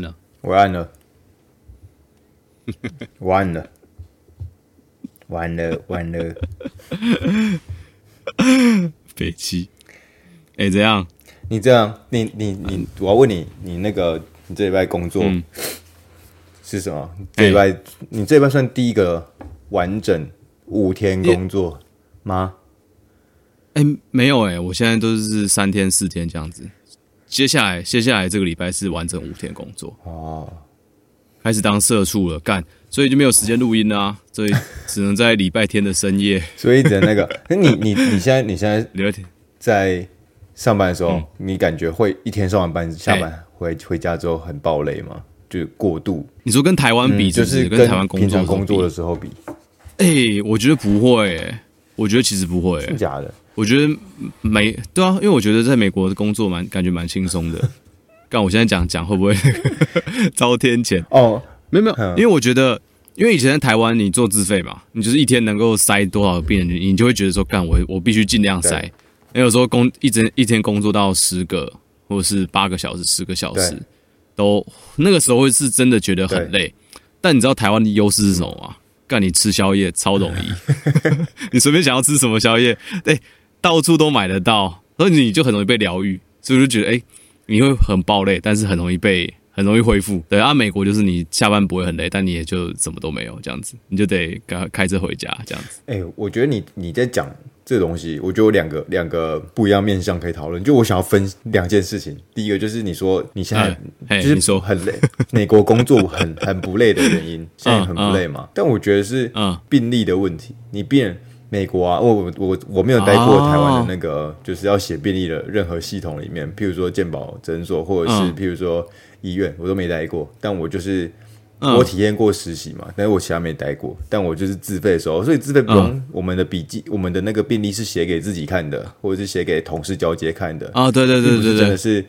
了，我按了，完了，完了，完了，北七。哎，怎样？你这样，你你你，我要问你，你那个，你这礼拜工作是什么？这礼拜，你这礼拜算第一个完整五天工作吗？哎，没有哎，我现在都是三天四天这样子。接下来，接下来这个礼拜是完整五天工作。哦，开始当社畜了，干，所以就没有时间录音啊，所以 只能在礼拜天的深夜，所以等那个，那你你你现在你现在礼拜天。在上班的时候，嗯、你感觉会一天上完班下班回、欸、回家之后很暴累吗？就过度？你说跟台湾比就是跟台湾工作工作的时候比？哎、欸，我觉得不会、欸，我觉得其实不会、欸，是假的。我觉得美对啊，因为我觉得在美国的工作蛮感觉蛮轻松的。但我现在讲讲会不会 遭天谴？哦，没有没有，因为我觉得，因为以前在台湾你做自费嘛，你就是一天能够塞多少个病人，你就会觉得说，干我我必须尽量塞。那有时候工一整一天工作到十个或者是八个小时、十个小时，都那个时候会是真的觉得很累。但你知道台湾的优势是什么吗？干你吃宵夜超容易，你随便想要吃什么宵夜，对。到处都买得到，所以你就很容易被疗愈，所以我就觉得，哎、欸，你会很爆累，但是很容易被，很容易恢复。对啊，美国就是你下班不会很累，但你也就什么都没有这样子，你就得开开车回家这样子。哎、欸，我觉得你你在讲这个东西，我觉得有两个两个不一样面向可以讨论。就我想要分两件事情，第一个就是你说你现在就是说很累，美国工作很很不累的原因，现在很不累嘛？但我觉得是病例的问题，你变。美国啊，我我我我没有待过台湾的那个，哦、就是要写病历的任何系统里面，譬如说健保诊所或者是譬如说医院，我都没待过。但我就是我体验过实习嘛，嗯、但是我其他没待过。但我就是自费的时候，所以自费不用我们的笔记，嗯、我们的那个病历是写给自己看的，或者是写给同事交接看的。啊、哦，对对对对对，真的是。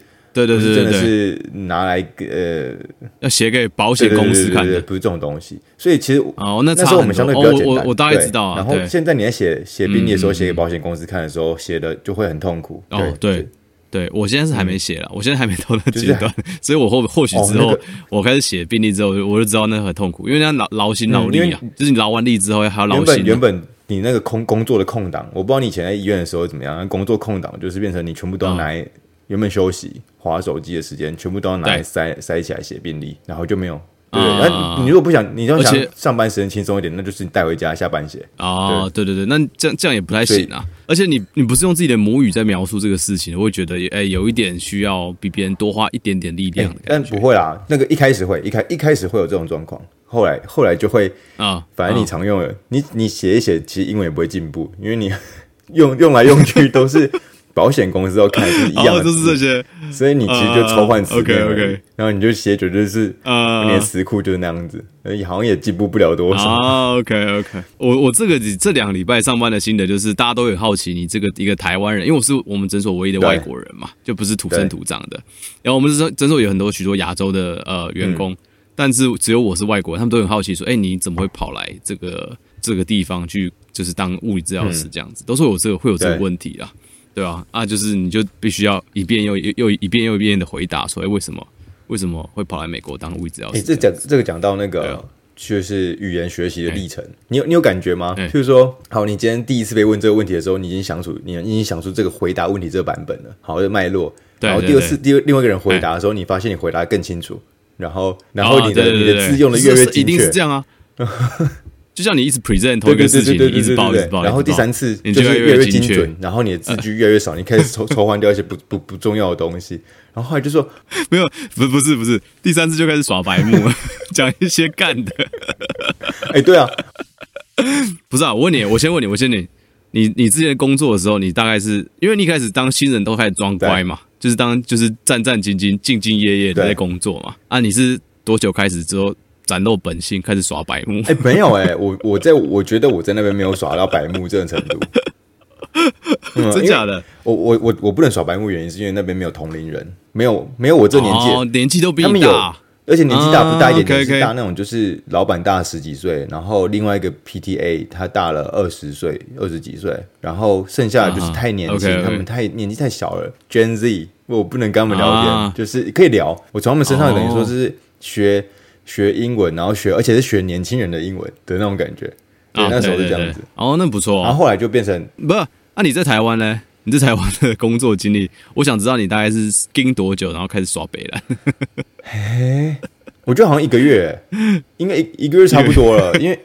对对对，真的是拿来呃，要写给保险公司看的，不是这种东西。所以其实哦，那那时候我们相对比较简单。我我大概知道啊。然后现在你在写写病历的时候，写给保险公司看的时候，写的就会很痛苦。哦，对对，我现在是还没写了，我现在还没到那阶段，所以我或或许之后我开始写病历之后，我就知道那很痛苦，因为那劳劳心劳力啊，就是你劳完力之后还要劳心。原本你那个空工作的空档，我不知道你以前在医院的时候怎么样，工作空档就是变成你全部都要拿。原本休息、滑手机的时间，全部都要拿来塞塞起来写病历，然后就没有。对，那、啊、你如果不想，你要想上班时间轻松一点，那就是你带回家下班写。哦，对对对，那这样这样也不太行啊。而且你你不是用自己的母语在描述这个事情，我会觉得哎、欸，有一点需要比别人多花一点点力量、欸。但不会啦，那个一开始会一开一开始会有这种状况，后来后来就会啊。反正你常用的，啊、你你写一写，其实英文也不会进步，因为你 用用来用去都是。保险公司都看是一样的，就是这些，所以你其实就抽换词典，OK，然后你就写，绝对是啊，你的词库就是那样子，好像也进步不了多少。啊。OK，OK，我我这个这两个礼拜上班的心得就是，大家都很好奇你这个一个台湾人，因为我是我们诊所唯一的外国人嘛，就不是土生土长的。然后我们诊诊所有很多许多亚洲的呃员工，但是只有我是外国人，他们都很好奇说，哎，你怎么会跑来这个这个地方去，就是当物理治疗师这样子，都说有这个会有这个问题啊。对啊，啊，就是你就必须要一遍又又一遍又一遍的回答所以，为什么为什么会跑来美国当物理治疗师？哎，这讲这个讲到那个就是语言学习的历程，你有你有感觉吗？譬如说，好，你今天第一次被问这个问题的时候，你已经想出你已经想出这个回答问题这个版本了，好的脉络。然后第二次第二另外一个人回答的时候，你发现你回答更清楚，然后然后你的你的字用的越来越精确，一定是这样啊。就像你一直 present 同一个事情，一直报一直报，然后第三次就是越来越精准，然后你的字句越来越少，你开始抽 抽换掉一些不不不重要的东西，然后后来就说 没有，不不是不是，第三次就开始耍白目，讲一些干的。哎，对啊，不是啊，我问你，我先问你，我先问你，你你之前工作的时候，你大概是因为你一开始当新人都开始装乖嘛，就是当就是战战兢兢、兢兢业业的在工作嘛。啊，你是多久开始之后？展露本性，开始耍白目。哎、欸，没有哎、欸，我我在我觉得我在那边没有耍到白目这种程度。嗯、真假的？我我我我不能耍白目，原因是因为那边没有同龄人，没有没有我这年纪、哦，年纪都比你大，而且年纪大不大一点，年纪大那种就是老板大十几岁，然后另外一个 PTA 他大了二十岁，二十几岁，然后剩下的就是太年轻，他们太年纪太小了，Gen Z。我不能跟他们聊天，啊、就是可以聊。我从他们身上等于说是学、哦、学英文，然后学，而且是学年轻人的英文的那种感觉。对，啊、那时候是这样子。哦，那不错、啊。然后后来就变成不，那、啊、你在台湾呢？你在台湾的工作经历，我想知道你大概是盯多久，然后开始耍北了。嘿，我觉得好像一个月，应该一一个月差不多了，因为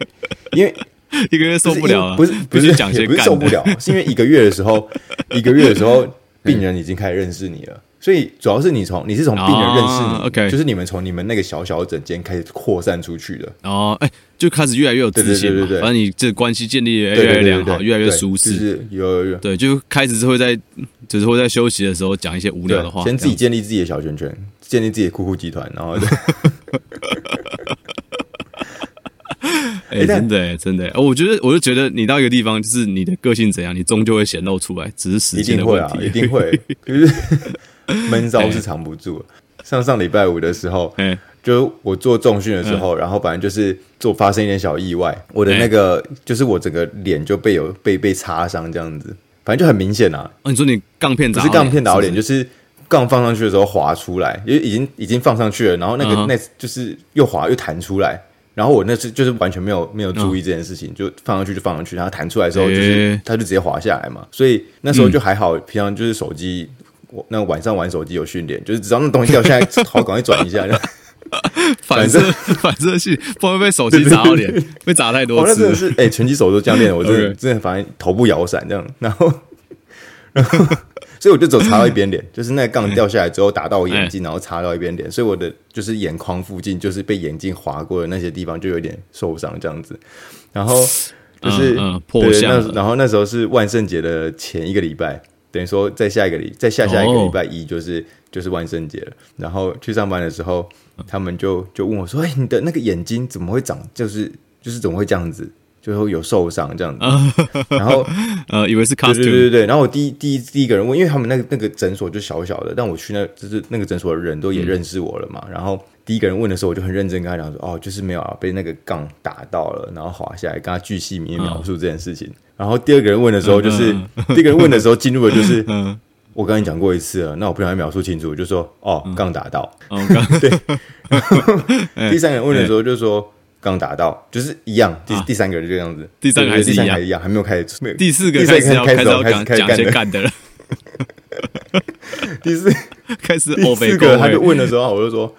因为 一个月受不了了，不是不是讲些不是受不了，是因为一个月的时候，一个月的时候，病人已经开始认识你了。所以主要是你从你是从病人认识你，OK，就是你们从你们那个小小诊间开始扩散出去的。哦，哎，就开始越来越有自信嘛，反正你这关系建立越来越良好，越来越舒适，有有有，对，就开始是会在，就是会在休息的时候讲一些无聊的话，先自己建立自己的小圈圈，建立自己的酷酷集团，然后，哎，真的真的，我觉得我就觉得你到一个地方，就是你的个性怎样，你终究会显露出来，只是时间的问题，一定会，就是。闷骚 是藏不住。上上礼拜五的时候，嗯就我做重训的时候，然后反正就是做发生一点小意外，我的那个就是我整个脸就被有被被擦伤这样子，反正就很明显啊。哦，你说你杠片不是杠片打脸，就是杠放上去的时候滑出来，因为已经已经放上去了，然后那个那就是又滑又弹出来，然后我那次就是完全没有没有注意这件事情，就放上去就放上去，然后弹出来的时候就是它就直接滑下来嘛，所以那时候就还好，平常就是手机。我那晚上玩手机有训练，就是只要那东西掉下来，好赶快转一下。反射反射性，不会被手机砸到脸，被砸太多次。那真的是 哎，拳击手都这样练，我真的真的反正头部摇闪这样，然后 然后所以我就走擦到一边脸，就是那个杠掉下来之后打到我眼睛，然后擦到一边脸，所以我的就是眼眶附近，就是被眼镜划过的那些地方就有点受伤这样子。然后就是嗯破相，然后那时候是万圣节的前一个礼拜。等于说，在下一个礼，在下下一个礼拜一，就是、oh. 就是万圣节了。然后去上班的时候，他们就就问我说：“哎、欸，你的那个眼睛怎么会长？就是就是怎么会这样子？就会有受伤这样子。”然后 呃，以为是 costume 对对对对。然后我第一第一第一个人问，因为他们那个那个诊所就小小的，但我去那就是那个诊所的人都也认识我了嘛。嗯、然后第一个人问的时候，我就很认真跟他讲说：“哦，就是没有啊，被那个杠打到了，然后滑下来。”跟他巨细靡遗描述这件事情。Oh. 然后第二个人问的时候，就是、第一个人问的时候进入的就是，嗯、我刚才讲过一次了，那我不想描述清楚，就说哦，杠打到，嗯、对。第三个人问的时候就说杠打到，就是一样。第第三个人就这样子，第三个还是一样，一样，还没有开始。第四个开始要开始要讲讲些干的了。第四开始，第四个他就问的时候，我就说，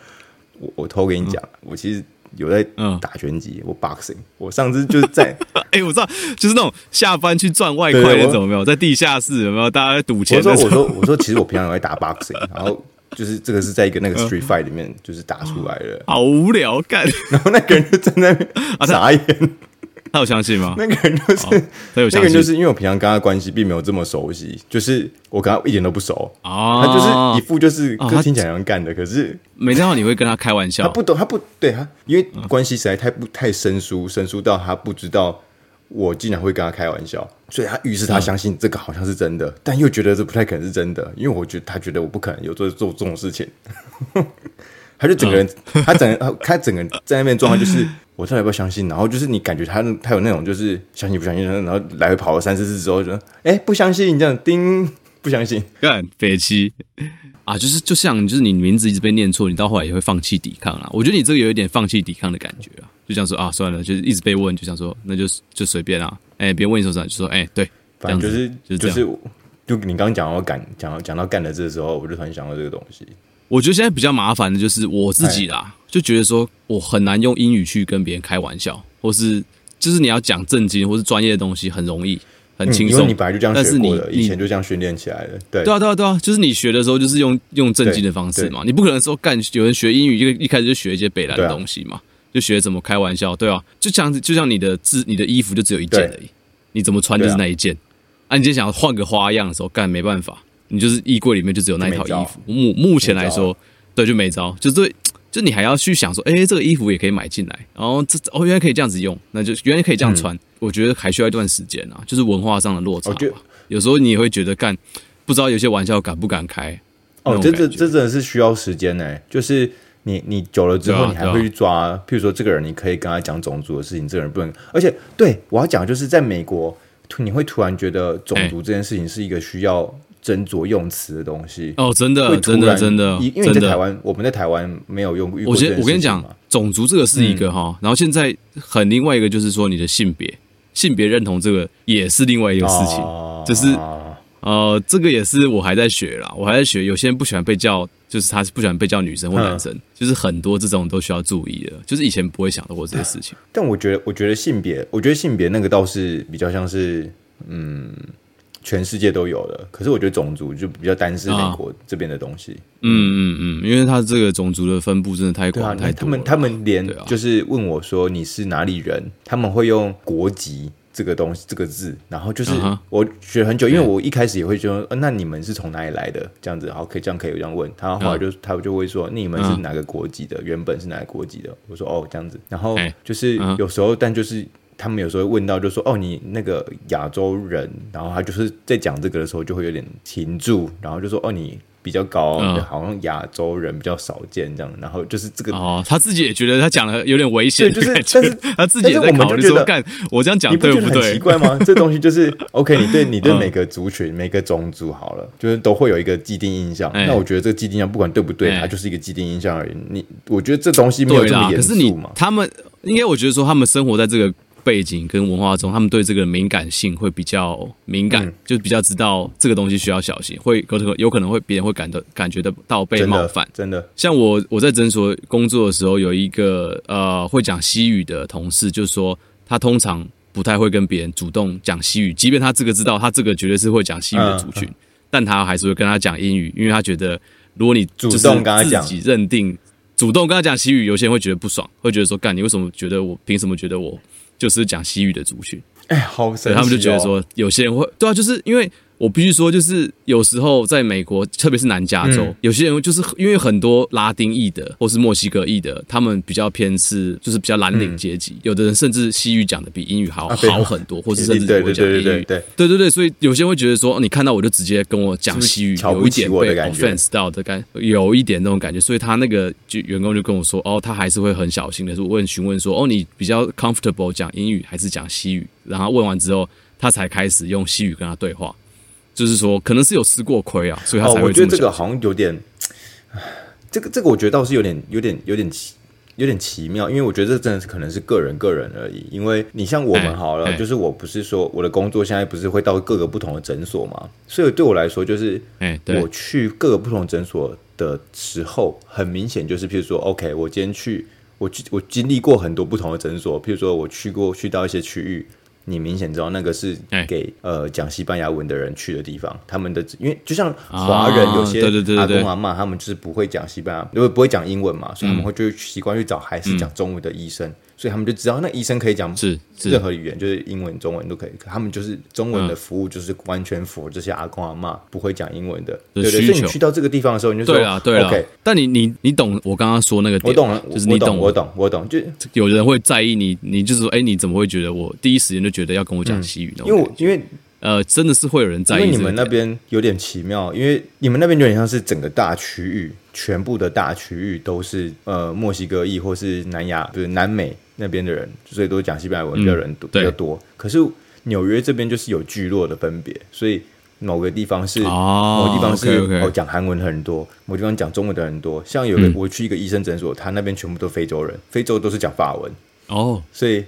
我我偷给你讲，我其实。有在打拳击，我 boxing，我上次就是在，哎，我知道，就是那种下班去赚外快那种，有没有？在地下室有没有？大家在赌钱。我说，我说，我说，其实我平常有在打 boxing，然后就是这个是在一个那个 street fight 里面就是打出来的，好无聊干。然后那个人就站在那边 傻眼。他有相信吗？那个人就是，他有相信。那个人就是因为我平常跟他关系并没有这么熟悉，就是我跟他一点都不熟啊。他就是一副就是，他听起来像干的，可是没想到你会跟他开玩笑。他不懂，他不对他，因为关系实在太不太生疏，生疏到他不知道我竟然会跟他开玩笑，所以他于是他相信这个好像是真的，但又觉得这不太可能是真的，因为我觉得他觉得我不可能有做做这种事情。他就整个人，他整个他整个在那边状态就是。我到底要不要相信？然后就是你感觉他他有那种就是相信不相信，然后来回跑了三四次之后就说，哎，不相信这样叮，不相信干北七啊，就是就像就是你名字一直被念错，你到后来也会放弃抵抗啊。我觉得你这个有一点放弃抵抗的感觉啊，就这样说啊，算了，就是一直被问，就想说那就就随便啊。哎，别人问你说啥就说哎，对，反正就是就是就你刚刚讲到干讲讲到干的这个时候，我就突然想到这个东西。我觉得现在比较麻烦的就是我自己啦，就觉得说我很难用英语去跟别人开玩笑，或是就是你要讲正经或是专业的东西很容易很轻松，因为你本来就这样学过的，以前就这样训练起来的。对，对啊，对啊，对啊，就是你学的时候就是用用正经的方式嘛，你不可能说干有人学英语就一开始就学一些北兰的东西嘛，就学怎么开玩笑，对啊，就像就像你的字，你的衣服就只有一件而已，你怎么穿就是那一件，啊，你今天想要换个花样的时候干没办法。你就是衣柜里面就只有那一套衣服，目目前来说，对，就没招，就对，就你还要去想说，哎，这个衣服也可以买进来，然后这哦，原来可以这样子用，那就原来可以这样穿，我觉得还需要一段时间啊，就是文化上的落差吧。有时候你也会觉得干，不知道有些玩笑敢不敢开。哦，这这这真的是需要时间呢。就是你你久了之后，你还会去抓，譬如说这个人，你可以跟他讲种族的事情，这个人不能。而且，对我要讲，就是在美国，你会突然觉得种族这件事情是一个需要。斟酌用词的东西。哦，真的，真的，真的，因为你在台湾，我们在台湾没有用过。我先，我跟你讲，种族这个是一个哈，然后现在很另外一个就是说你的性别，性别认同这个也是另外一个事情，就是。呃，这个也是我还在学啦，我还在学。有些人不喜欢被叫，就是他是不喜欢被叫女生或男生，嗯、就是很多这种都需要注意的，就是以前不会想到过这些事情。但我觉得，我觉得性别，我觉得性别那个倒是比较像是，嗯，全世界都有的。可是我觉得种族就比较单是美国这边的东西。嗯嗯嗯，因为他这个种族的分布真的太广、啊、太多。他们他们连就是问我说你是哪里人，他们会用国籍。这个东西，这个字，然后就是我学很久，因为我一开始也会觉得，呃，那你们是从哪里来的？这样子，好，可以这样可以这样问。他后来就他就会说，你们是哪个国籍的？原本是哪个国籍的？我说哦，这样子。然后就是有时候，但就是他们有时候问到，就说哦，你那个亚洲人，然后他就是在讲这个的时候就会有点停住，然后就说哦，你。比较高，好像亚洲人比较少见这样，然后就是这个哦，他自己也觉得他讲的有点危险，就是但是他自己也在考虑说，干我这样讲对不对？很奇怪吗？这东西就是 OK，你对你对每个族群、每个种族好了，就是都会有一个既定印象。那我觉得这个既定印象不管对不对，它就是一个既定印象而已。你我觉得这东西没有这么严肃嘛？可是你他们应该我觉得说他们生活在这个。背景跟文化中，他们对这个敏感性会比较敏感，嗯、就比较知道这个东西需要小心，会有可能有可能会别人会感到感觉得到被冒犯。真的，真的像我我在诊所工作的时候，有一个呃会讲西语的同事，就是说他通常不太会跟别人主动讲西语，即便他这个知道他这个绝对是会讲西语的族群，嗯嗯、但他还是会跟他讲英语，因为他觉得如果你主动跟他讲，自己认定主动跟他讲西语，有些人会觉得不爽，会觉得说干你为什么觉得我凭什么觉得我？就是讲西域的族群，哎，好神奇哦，他们就觉得说，有些人会对啊，就是因为。我必须说，就是有时候在美国，特别是南加州，有些人就是因为很多拉丁裔的或是墨西哥裔的，他们比较偏是，就是比较蓝领阶级，有的人甚至西语讲的比英语好好很多，或者甚至会讲英语。对对对，所以有些人会觉得说，你看到我就直接跟我讲西语，有一点被 offense 到的感，有一点那种感觉。所以他那个就员工就跟我说，哦，他还是会很小心的，就问询问说，哦，你比较 comfortable 讲英语还是讲西语？然后问完之后，他才开始用西语跟他对话。就是说，可能是有吃过亏啊，所以他才会哦。我觉得这个好像有点，这个这个我觉得倒是有点有点有点奇有点奇妙，因为我觉得这真的是可能是个人个人而已。因为你像我们好了，欸欸、就是我不是说我的工作现在不是会到各个不同的诊所嘛，所以对我来说，就是我去各个不同诊所的时候，很明显就是，譬如说，OK，我今天去，我我经历过很多不同的诊所，譬如说我去过去到一些区域。你明显知道那个是给呃讲西班牙文的人去的地方，他们的因为就像华人有些阿公阿嬷，他们就是不会讲西班牙，因为不会讲英文嘛，所以他们会就习惯去找还是讲中文的医生。所以他们就知道，那医生可以讲是任何语言，就是英文、中文都可以。他们就是中文的服务，就是完全符合这些阿公阿嬷不会讲英文的。对对，所以你去到这个地方的时候，你就说对啊，对啊。OK，但你你你懂我刚刚说那个点？我懂了，就是你懂，我懂，我懂。就有人会在意你，你就是说，哎，你怎么会觉得我第一时间就觉得要跟我讲西语呢？因为因为呃，真的是会有人在意。因为你们那边有点奇妙，因为你们那边有点像是整个大区域，全部的大区域都是呃墨西哥裔或是南亚，就是南美。那边的人最多讲西班牙文的人多比较多，可是纽约这边就是有聚落的分别，所以某个地方是某个地方是哦讲韩文的很多，某地方讲中文的很多。像有个我去一个医生诊所，他那边全部都非洲人，非洲都是讲法文。哦，所以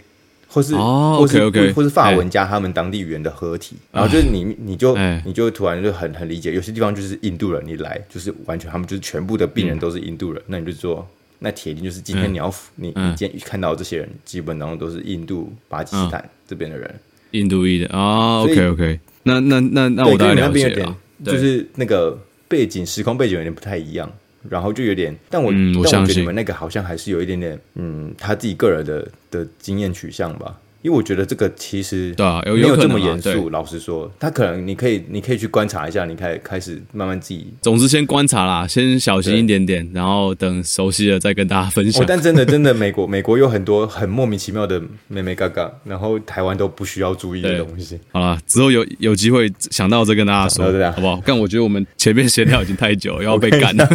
或是或是或是法文加他们当地语言的合体，然后就是你你就你就突然就很很理解，有些地方就是印度人，你来就是完全他们就是全部的病人都是印度人，那你就说。那铁定就是今天你要、嗯、你你今天看到这些人，基本上都是印度、巴基斯坦这边的人，印度裔的。啊。以 OK OK，那那那那我大概了解了，就是那个背景时空背景有点不太一样，然后就有点，但我、嗯、我但我觉得你们那个好像还是有一点点，嗯，他自己个人的的经验取向吧。因为我觉得这个其实对啊，没有这么严肃。老实说，他可能你可以，你可以去观察一下，你开开始慢慢自己。总之，先观察啦，先小心一点点，然后等熟悉了再跟大家分享。但真的，真的，美国美国有很多很莫名其妙的妹妹嘎嘎，然后台湾都不需要注意的东西。好了，之后有有机会想到再跟大家说，好不好？但我觉得我们前面闲聊已经太久，要被干了，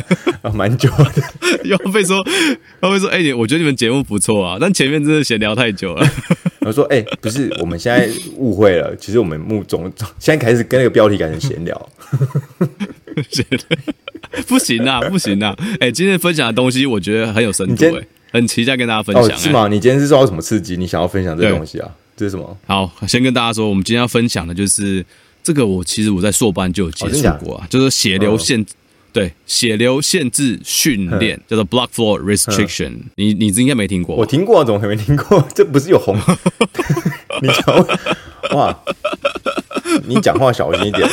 蛮久的，要被说，要被说，哎，你我觉得你们节目不错啊，但前面真的闲聊太久了。我说：“哎、欸，不是，我们现在误会了。其实我们目总 现在开始跟那个标题改成闲聊。不行啊，不行啊！哎、欸，今天分享的东西我觉得很有深度、欸，哎，很期待跟大家分享、是吗？你今天是受到什么刺激？你想要分享这个东西啊？这是什么？好，先跟大家说，我们今天要分享的就是这个。我其实我在硕班就有接触过啊，哦、就是血流限，哦、对，血流限制训练叫做 blood flow restriction。你你应该没听过？我听过，怎么还没听过？这不是有红？你讲哇！你讲话小心一点，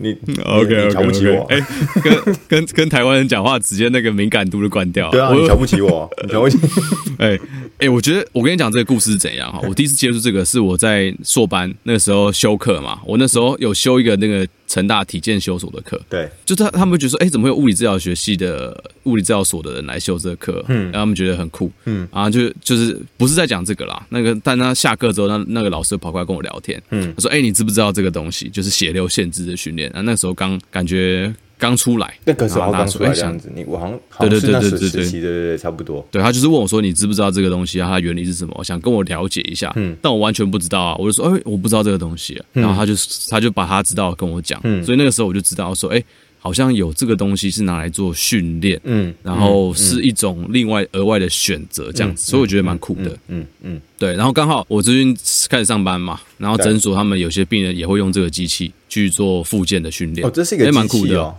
你 OK，你瞧不起我？哎，跟跟跟台湾人讲话，直接那个敏感度就关掉。对啊，你瞧不起我？你瞧不起？哎哎，我觉得我跟你讲这个故事是怎样哈。我第一次接触这个是我在硕班那个时候修课嘛。我那时候有修一个那个成大体健修所的课，对，就他他们会觉得说，哎，怎么会有物理治疗学系的物理治疗所的人来修这个课？嗯，然后他们觉得很酷，嗯，然后就就是不是在讲这个啦。那个，但他下课之后，那那个老师跑过来跟我聊天，嗯，他说，哎，你知不知道这个东西？就是血流限制的训练啊，那时候刚感觉刚出来，那个时候刚出来这样子，你我好像对对对对对对对对对，差不多。对他就是问我说，你知不知道这个东西啊？它原理是什么？我想跟我了解一下，嗯，但我完全不知道啊。我就说，哎，我不知道这个东西。然后他就他就把他知道跟我讲，嗯，所以那个时候我就知道说，哎。好像有这个东西是拿来做训练，嗯，然后是一种另外额外的选择这样子，所以我觉得蛮酷的，嗯嗯，对。然后刚好我最近开始上班嘛，然后诊所他们有些病人也会用这个机器去做复健的训练，哦，这是一个蛮酷的哦，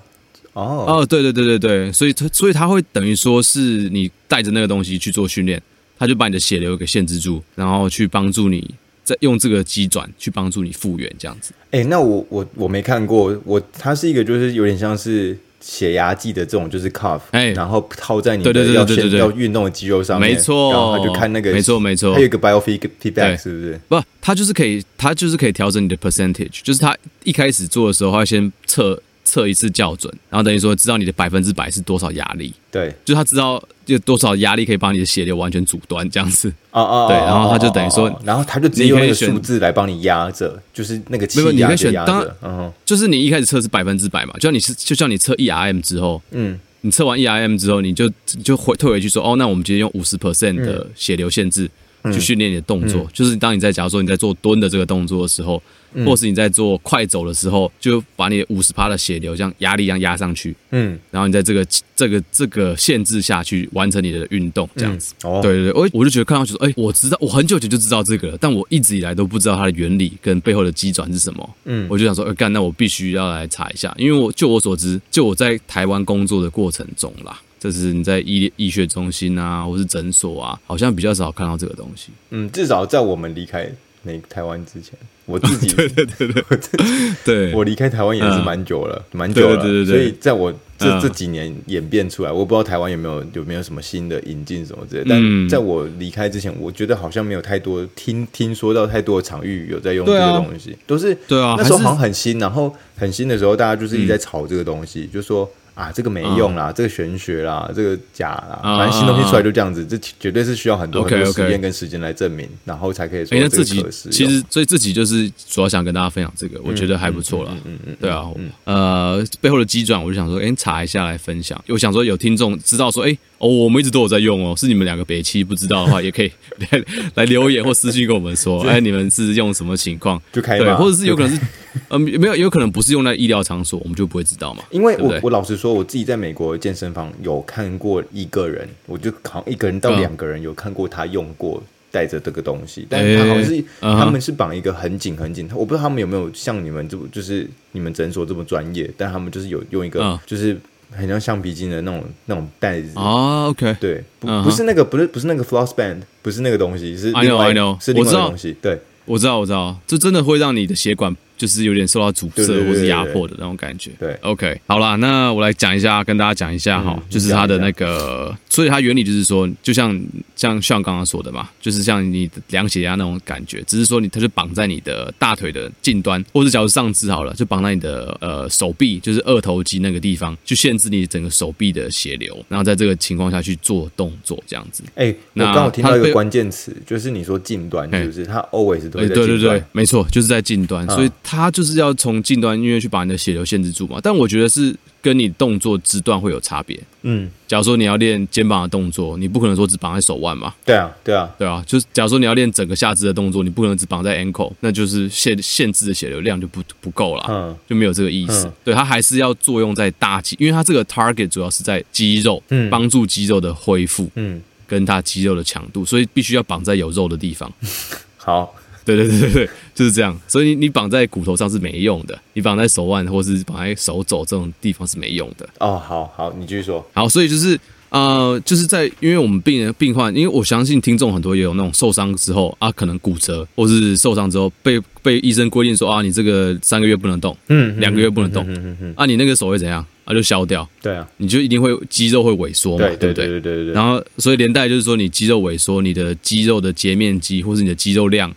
哦，对对对对对，所以他所以他会等于说是你带着那个东西去做训练，他就把你的血流给限制住，然后去帮助你。在用这个机转去帮助你复原，这样子。哎、欸，那我我我没看过，我它是一个就是有点像是血压计的这种，就是 cuff，哎，然后套在你的要先要运动的肌肉上面，没错，然后他就看那个，没错没错，它有一个 biofeedback 是不是？不，它就是可以，它就是可以调整你的 percentage，就是它一开始做的时候，它先测。测一次校准，然后等于说知道你的百分之百是多少压力，对，就他知道有多少压力可以把你的血流完全阻断这样子，哦哦，对，然后他就等于说，然后他就直接用那个数字来帮你压着，就是那个气压的压着，嗯，就是你一开始测是百分之百嘛，就像你是就像你测 ERM 之后，嗯，你测完 ERM 之后，你就就回退回去说，哦，那我们直接用五十 percent 的血流限制。去训练你的动作，就是当你在假如说你在做蹲的这个动作的时候，嗯、或是你在做快走的时候，就把你五十趴的血流这样压力一样压上去，嗯，然后你在这个这个这个限制下去完成你的运动，这样子。嗯、哦，对对对，我我就觉得看上去说，哎、欸，我知道，我很久前就知道这个了，但我一直以来都不知道它的原理跟背后的机转是什么。嗯，我就想说，哎、欸，干，那我必须要来查一下，因为我就我所知，就我在台湾工作的过程中啦。这是你在医医学中心啊，或是诊所啊，好像比较少看到这个东西。嗯，至少在我们离开那台湾之前，我自己对对对对，对我离开台湾也是蛮久了，蛮久了。对对对，所以在我这这几年演变出来，我不知道台湾有没有有没有什么新的引进什么之类。但在我离开之前，我觉得好像没有太多听听说到太多的场域有在用这个东西，都是对啊，那时候好像很新，然后很新的时候，大家就是一直在炒这个东西，就说。啊，这个没用啦，这个玄学啦，这个假啦，反正新东西出来就这样子，这绝对是需要很多很多实验跟时间来证明，然后才可以说这个可实。其实，所以自己就是主要想跟大家分享这个，我觉得还不错了。嗯嗯，对啊，呃，背后的机转，我就想说，哎，查一下来分享。我想说，有听众知道说，哎，哦，我们一直都有在用哦，是你们两个北七不知道的话，也可以来 来留言或私信跟我们说，哎，你们是用什么情况？就开对，或者是有可能是。呃，没有，有可能不是用在医疗场所，我们就不会知道嘛。因为我我老实说，我自己在美国健身房有看过一个人，我就好像一个人到两个人有看过他用过带着这个东西，但是他好像是他们是绑一个很紧很紧，我不知道他们有没有像你们这就是你们诊所这么专业，但他们就是有用一个就是很像橡皮筋的那种那种带子啊。OK，对，不不是那个不是不是那个 floss band，不是那个东西，是另外是另外的东西，对。我知道，我知道，这真的会让你的血管就是有点受到阻塞或是压迫的那种感觉。对，OK，好啦，那我来讲一下，跟大家讲一下哈，就是它的那个，所以它原理就是说，就像像像刚刚说的嘛，就是像你量血压那种感觉，只是说你它就绑在你的大腿的近端，或者假如上肢好了，就绑在你的呃手臂，就是二头肌那个地方，就限制你整个手臂的血流，然后在这个情况下去做动作，这样子。哎，我刚好听到一个关键词，就是你说近端，是不是？它 always 都对对对，没错，就是在近端，所以。它就是要从近端因为去把你的血流限制住嘛。但我觉得是跟你动作肢段会有差别。嗯，假如说你要练肩膀的动作，你不可能说只绑在手腕嘛。对啊，对啊，对啊。就是假如说你要练整个下肢的动作，你不可能只绑在 ankle，那就是限限制的血流量就不不够了，嗯，就没有这个意思。嗯、对，它还是要作用在大肌，因为它这个 target 主要是在肌肉，嗯，帮助肌肉的恢复，嗯。跟它肌肉的强度，所以必须要绑在有肉的地方。好，对 对对对对，就是这样。所以你绑在骨头上是没用的，你绑在手腕或是绑在手肘这种地方是没用的。哦，好好，你继续说。好，所以就是呃，就是在因为我们病人病患，因为我相信听众很多也有那种受伤之后啊，可能骨折或是受伤之后被被医生规定说啊，你这个三个月不能动，嗯，两个月不能动，嗯嗯嗯，啊，你那个手会怎样？啊，就消掉，对啊，你就一定会肌肉会萎缩嘛，对不对？对对对对。然后，所以连带就是说，你肌肉萎缩，你的肌肉的截面积或是你的肌肉量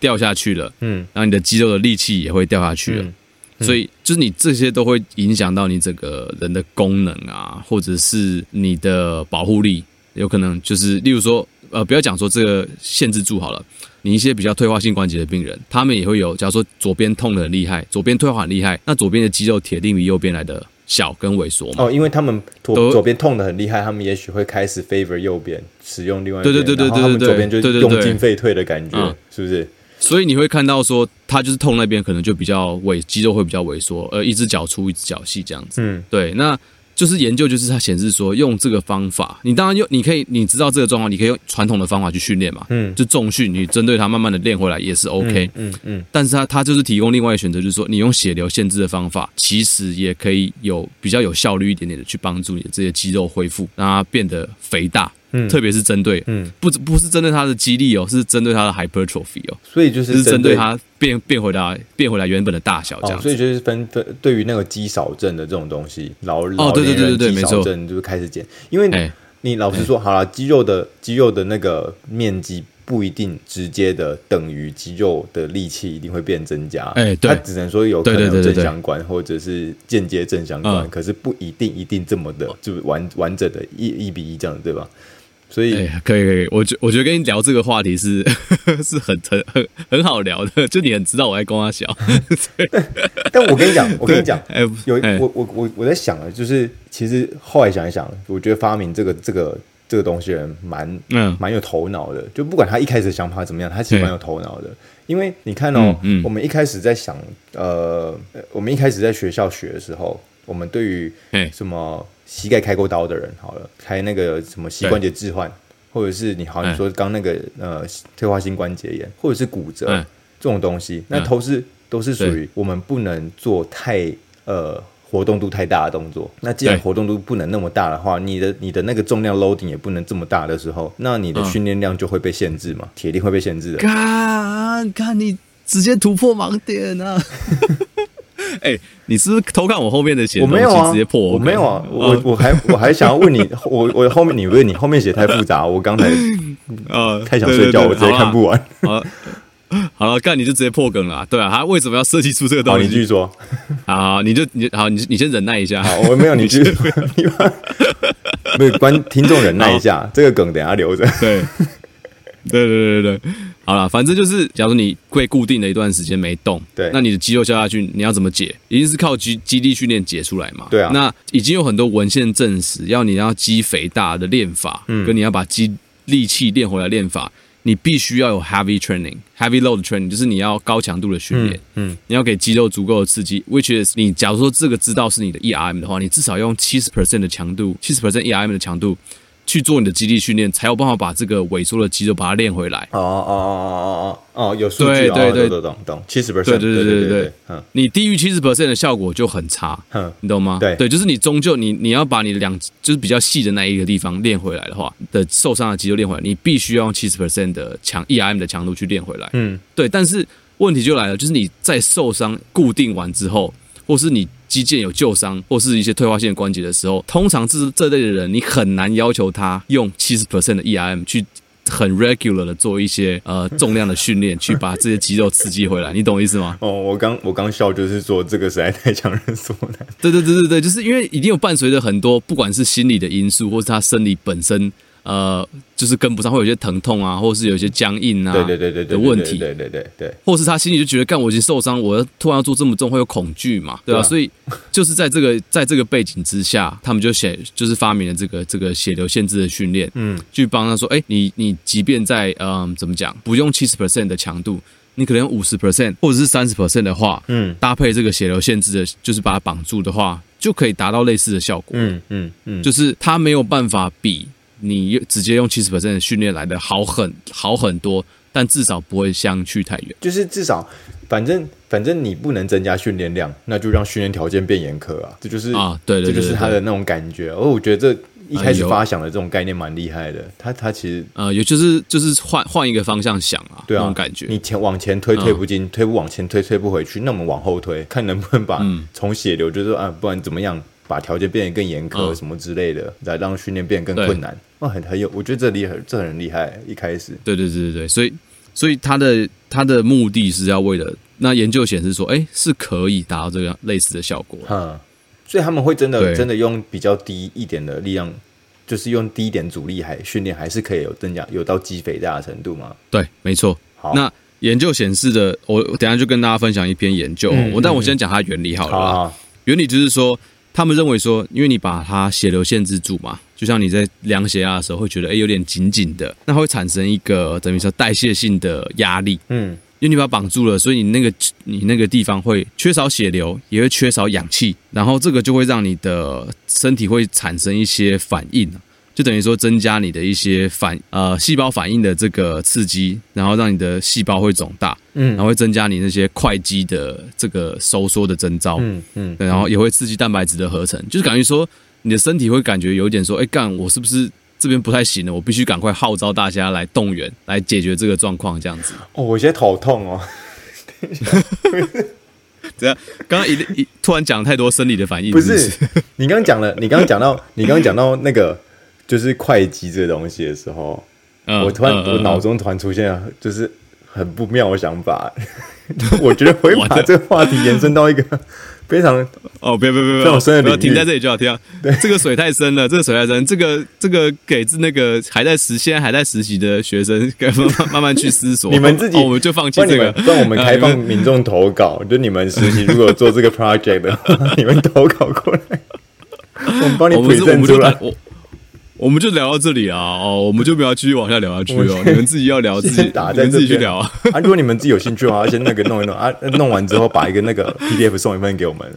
掉下去了，嗯，然后你的肌肉的力气也会掉下去了，所以就是你这些都会影响到你整个人的功能啊，或者是你的保护力，有可能就是例如说，呃，不要讲说这个限制住好了，你一些比较退化性关节的病人，他们也会有，假如说左边痛得很厉害，左边退化很厉害，那左边的肌肉铁定比右边来的。小跟萎缩嘛？哦，因为他们左左边痛得很厉害，他们也许会开始 favor 右边使用另外一边，对对对对对对，左边就用进废退的感觉，是不是？所以你会看到说，他就是痛那边可能就比较萎，肌肉会比较萎缩，呃，一只脚粗，一只脚细这样子。嗯，对，那。就是研究，就是它显示说，用这个方法，你当然用，你可以，你知道这个状况，你可以用传统的方法去训练嘛，嗯，就重训，你针对它慢慢的练回来也是 OK，嗯嗯，嗯，但是它它就是提供另外一个选择，就是说，你用血流限制的方法，其实也可以有比较有效率一点点的去帮助你的这些肌肉恢复，让它变得肥大。嗯，特别是针对，嗯，不不是针对他的肌力哦，是针对他的 hypertrophy 哦，所以就是针对他变变回来变回来原本的大小这样，所以就是分分对于那个肌少症的这种东西，老老年人肌少症就是开始减，因为你老实说好了，肌肉的肌肉的那个面积不一定直接的等于肌肉的力气一定会变增加，哎，对，它只能说有可能有正相关或者是间接正相关，可是不一定一定这么的就完完整的一一比一这样，对吧？所以、欸、可以可以，我觉我觉得跟你聊这个话题是 是很很很很好聊的，就你很知道我在跟他笑。但我跟你讲，我跟你讲，欸、有我我我我在想啊，就是其实后来想一想，我觉得发明这个这个这个东西人蛮嗯蛮有头脑的，就不管他一开始想法怎么样，他其实蛮有头脑的。因为你看哦，嗯嗯、我们一开始在想，呃，我们一开始在学校学的时候，我们对于什么？膝盖开过刀的人，好了，开那个什么膝关节置换，或者是你好，你说刚那个呃退化性关节炎，或者是骨折这种东西，那都是都是属于我们不能做太呃活动度太大的动作。那既然活动度不能那么大的话，你的你的那个重量 loading 也不能这么大的时候，那你的训练量就会被限制嘛，铁定会被限制的。看，看你直接突破盲点啊！哎、欸，你是不是偷看我后面的写？我没有啊，直接破我，我没有啊，我我还我还想要问你，我我后面你问你后面写太复杂，我刚才呃 太想睡觉，我直接看不完。好，好了，干你就直接破梗了，对啊，他为什么要设计出这个东西？你继续说，啊，你就你好，你你先忍耐一下，好，我没有，你继续，没有关听众忍耐一下，这个梗等下留着，对。对对对对对，好了，反正就是，假如你会固定的一段时间没动，对，那你的肌肉消下去，你要怎么解？一定是靠肌肌力训练解出来嘛。对啊，那已经有很多文献证实，要你要肌肥大的练法，嗯，跟你要把肌力气练回来练法，你必须要有 heavy training，heavy load training，就是你要高强度的训练，嗯，嗯，你要给肌肉足够的刺激，which is 你假如说这个知道是你的 ERM 的话，你至少用七十 percent 的强度，七十 percent ERM 的强度。去做你的肌力训练，才有办法把这个萎缩的肌肉把它练回来。哦哦哦哦哦哦，有数据，对对对，懂懂懂，七十 percent，对对对对对，嗯，你低于七十 percent 的效果就很差，嗯，你懂吗？对对，就是你终究你你要把你的两就是比较细的那一个地方练回来的话，的受伤的肌肉练回来，你必须要用七十 percent 的强 ERM 的强度去练回来。嗯，对，但是问题就来了，就是你在受伤固定完之后，或是你。肌腱有旧伤或是一些退化性关节的时候，通常这这类的人，你很难要求他用七十 percent 的 ERM 去很 regular 的做一些呃重量的训练，去把这些肌肉刺激回来。你懂我意思吗？哦，我刚我刚笑就是说这个实在太强人所难。对对对对对，就是因为已经有伴随着很多不管是心理的因素，或是他生理本身呃，就是跟不上，会有一些疼痛啊，或者是有一些僵硬啊，对对对对的问题，对对对对，或是他心里就觉得，干我已经受伤，我突然要做这么重，会有恐惧嘛，对吧？所以就是在这个 在这个背景之下，他们就写就是发明了这个这个血流限制的训练，嗯，去帮他说，哎，你你即便在嗯怎么讲，不用七十 percent 的强度。你可能五十 percent 或者是三十 percent 的话，嗯，搭配这个血流限制的，就是把它绑住的话，就可以达到类似的效果。嗯嗯嗯，就是它没有办法比你直接用七十 percent 的训练来的好很好很多，但至少不会相去太远。就是至少，反正反正你不能增加训练量，那就让训练条件变严苛啊！这就是啊，对对，这就是他的那种感觉。而我觉得这。一开始发想的这种概念蛮厉害的，他他其实啊，也就是就是换换一个方向想啊，对啊，那种感觉。你前往前推推不进，推不往前推推不回去，那我们往后推，看能不能把从血流，就是说啊，不然怎么样，把条件变得更严苛，什么之类的，来让训练变得更困难。哦，很很有，我觉得这厉害，这很厉害。一开始，对对对对对，所以所以他的他的目的是要为了那研究显示说，哎，是可以达到这个类似的效果。哈。所以他们会真的真的用比较低一点的力量，就是用低一点阻力还训练，还是可以有增加有到肌肥大的程度吗？对，没错。好，那研究显示的，我等一下就跟大家分享一篇研究。嗯、我但我先讲它原理好了。好好原理就是说，他们认为说，因为你把它血流限制住嘛，就像你在量血压的时候会觉得哎有点紧紧的，那会产生一个等于说代谢性的压力。嗯。因为你把它绑住了，所以你那个你那个地方会缺少血流，也会缺少氧气，然后这个就会让你的身体会产生一些反应，就等于说增加你的一些反呃细胞反应的这个刺激，然后让你的细胞会肿大，嗯，然后会增加你那些快肌的这个收缩的征兆，嗯嗯，然后也会刺激蛋白质的合成，就是感觉说你的身体会感觉有点说，哎干，我是不是？这边不太行了，我必须赶快号召大家来动员，来解决这个状况，这样子。哦，我现在头痛哦。这样，刚刚一一突然讲太多生理的反应，不是？你刚刚讲了，你刚刚讲到，你刚刚讲到那个就是会计这个东西的时候，嗯、我突然、嗯、我脑中突然出现了，就是很不妙的想法。我觉得会把这个话题延伸到一个。非常哦，别别别别，不要停在这里就好听。对，这个水太深了，这个水太深，这个这个给自那个还在实现还在实习的学生，慢慢 慢慢去思索。你们自己，我们就放弃这个，让我们开放民众投稿。就你们实习如果做这个 project 的，你们投稿过来，我们帮你 present 出来。我们就聊到这里啊，哦，我们就不要继续往下聊下去哦。你们自己要聊自己 打，在自己去聊啊。啊，如果你们自己有兴趣的话，先那个弄一弄啊，弄完之后把一个那个 PDF 送一份给我们。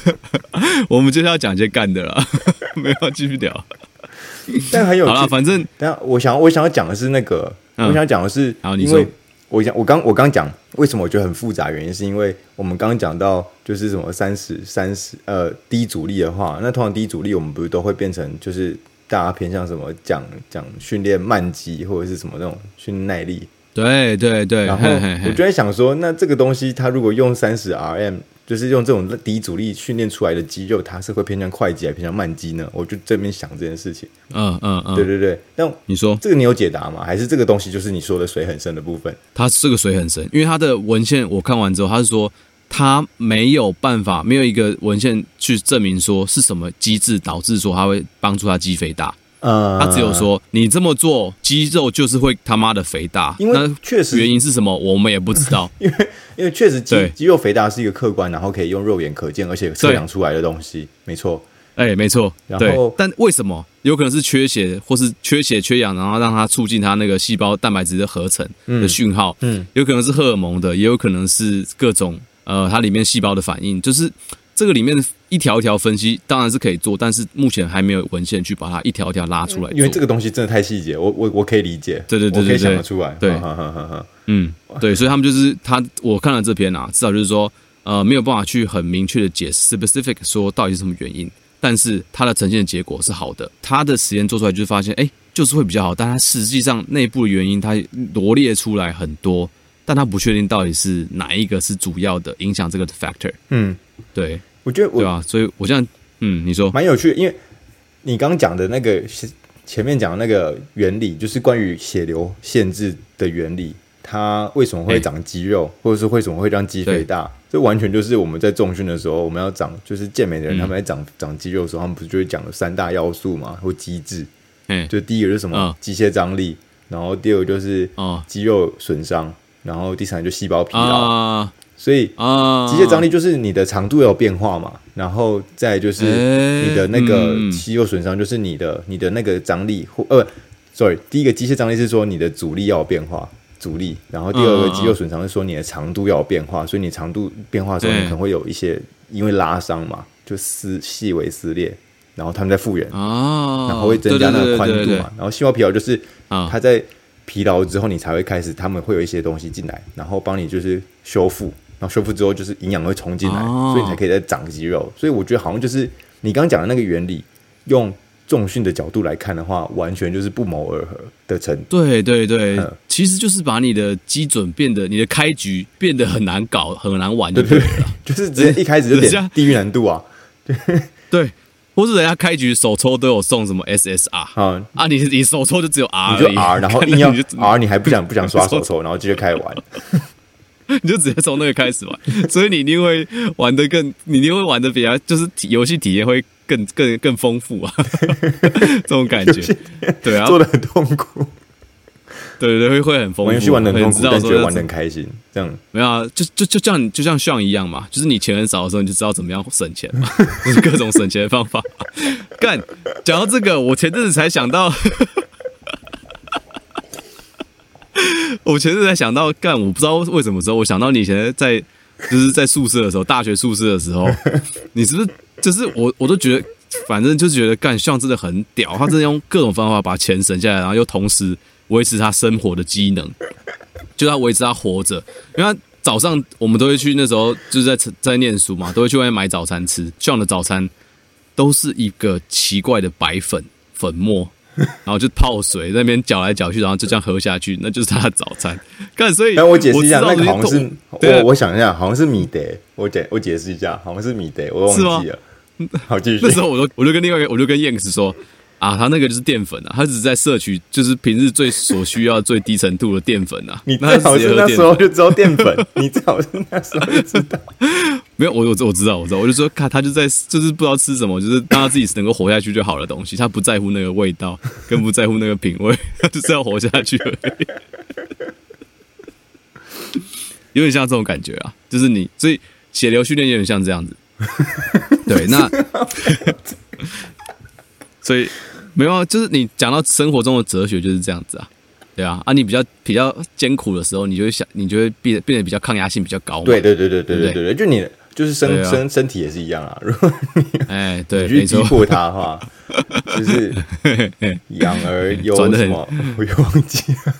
我们接下来要讲一些干的啦，没有继续聊。但很有啊，反正等下我想我想要讲的是那个，我想讲的是，因为我讲我刚我刚讲为什么我觉得很复杂，原因是因为我们刚刚讲到就是什么三十三十呃低阻力的话，那通常低阻力我们不是都会变成就是。大家偏向什么？讲讲训练慢肌或者是什么那种训练耐力？对对对。然后我就在想说，那这个东西它如果用三十 RM，就是用这种低阻力训练出来的肌肉，它是会偏向快肌还是偏向慢肌呢？我就这边想这件事情。嗯嗯嗯。对对对。那你说这个你有解答吗？还是这个东西就是你说的水很深的部分？它这个水很深，因为它的文献我看完之后，它是说。他没有办法，没有一个文献去证明说是什么机制导致说他会帮助他肌肥大。呃，他只有说你这么做，肌肉就是会他妈的肥大。因为确实原因是什么，我们也不知道。因为因为确实肌肌肉肥大是一个客观，然后可以用肉眼可见，而且测量出来的东西，没错。哎，没错。然后，但为什么有可能是缺血，或是缺血缺氧，然后让它促进它那个细胞蛋白质的合成的讯号？嗯，有可能是荷尔蒙的，也有可能是各种。呃，它里面细胞的反应，就是这个里面一条一条分析，当然是可以做，但是目前还没有文献去把它一条一条拉出来。因为这个东西真的太细节，我我我可以理解，对对对对，对可以想得出来，对，嗯，对，所以他们就是他，我看了这篇啊，至少就是说，呃，没有办法去很明确的解释 specific 说到底是什么原因，但是它的呈现的结果是好的，它的实验做出来就是发现，哎，就是会比较好，但它实际上内部的原因，它罗列出来很多。但他不确定到底是哪一个是主要的影响这个 factor。嗯，对，我觉得我，对啊，所以我这样，嗯，你说蛮有趣的，因为你刚讲的那个前面讲的那个原理，就是关于血流限制的原理，它为什么会长肌肉，欸、或者是为什么会让肌肥大？这完全就是我们在重训的时候，我们要长，就是健美的人他们在长、嗯、长肌肉的时候，他们不是就会讲了三大要素嘛，或机制。嗯，就第一个是什么？机械张力，然后第二个就是肌肉损伤，然后第三就细胞疲劳。所以啊，机械张力就是你的长度有变化嘛，然后再就是你的那个肌肉损伤，就是你的你的那个张力或呃，sorry，第一个机械张力是说你的阻力要有变化。阻力，然后第二个肌肉损伤是说你的长度要有变化，所以你长度变化的时候，你可能会有一些因为拉伤嘛，就撕细微撕裂，然后他们在复原，然后会增加那个宽度嘛，然后细胞疲劳就是它在疲劳之后，你才会开始他们会有一些东西进来，然后帮你就是修复，然后修复之后就是营养会冲进来，所以你才可以再长肌肉，所以我觉得好像就是你刚刚讲的那个原理用。重训的角度来看的话，完全就是不谋而合的程度。对对对，嗯、其实就是把你的基准变得，你的开局变得很难搞、很难玩就对了，对 就是直接一开始就点地狱难度啊。对 对，或是人家开局手抽都有送什么 SSR 啊、你你手抽就只有 R，你就 R，然后硬要 R，你还不想不想刷手抽，然后继续开始玩，你就直接从那个开始玩，所以你一定会玩的更，你一定会玩的比较，就是游戏体验会。更更更丰富啊，这种感觉，对啊，做的很痛苦，对对对，会会很丰富，玩游戏玩的很痛苦，但觉得玩的很开心，这样没有啊，就就就像就像像一样嘛，就是你钱很少的时候，你就知道怎么样省钱嘛，就是各种省钱的方法。干，讲到这个，我前阵子才想到，我前阵子才想到，干，我不知道为什么时候，我想到你以前在就是在宿舍的时候，大学宿舍的时候，你是不是？就是我，我都觉得，反正就是觉得干像真的很屌，他真的用各种方法把钱省下来，然后又同时维持他生活的机能，就他维持他活着。因为他早上我们都会去，那时候就是在在念书嘛，都会去外面买早餐吃。像的早餐都是一个奇怪的白粉粉末，然后就泡水在那边搅来搅去，然后就这样喝下去，那就是他的早餐。干，所以那我解释一下，那个好像是我我想一下，好像是米德。我解我解释一下，好像是米德，我忘记了。好继续。那时候我就我就跟另外一个我就跟 Yanks 说啊，他那个就是淀粉啊，他只是在摄取就是平日最所需要最低程度的淀粉啊。你最好是那时候就知道淀粉，你最好是那时候就知道。没有，我我我知道我知道，我就说看他就在就是不知道吃什么，就是让他自己能够活下去就好了东西，他不在乎那个味道，更不在乎那个品味，他就是要活下去而已。有点像这种感觉啊，就是你所以血流训练有点像这样子。对，那 所以没有啊，就是你讲到生活中的哲学就是这样子啊，对啊，啊，你比较比较艰苦的时候，你就会想，你就会变变得比较抗压性比较高。对对对对对对对对，就你就是身身身体也是一样啊，如果你哎对，你去逼他的话，就是 养儿有什么我忘记了，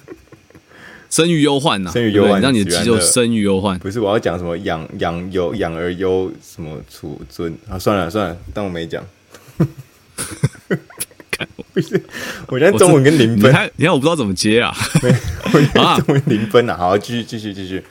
生于忧患呐，生于忧患，让你的。肌肉生于忧患。不是我要讲什么养养有养儿忧什么储尊啊，算了算了，当我没讲。不是，我现在中文跟零分，你看，你看我不知道怎么接啊。啊，中文零分啊，好，继续继续继续。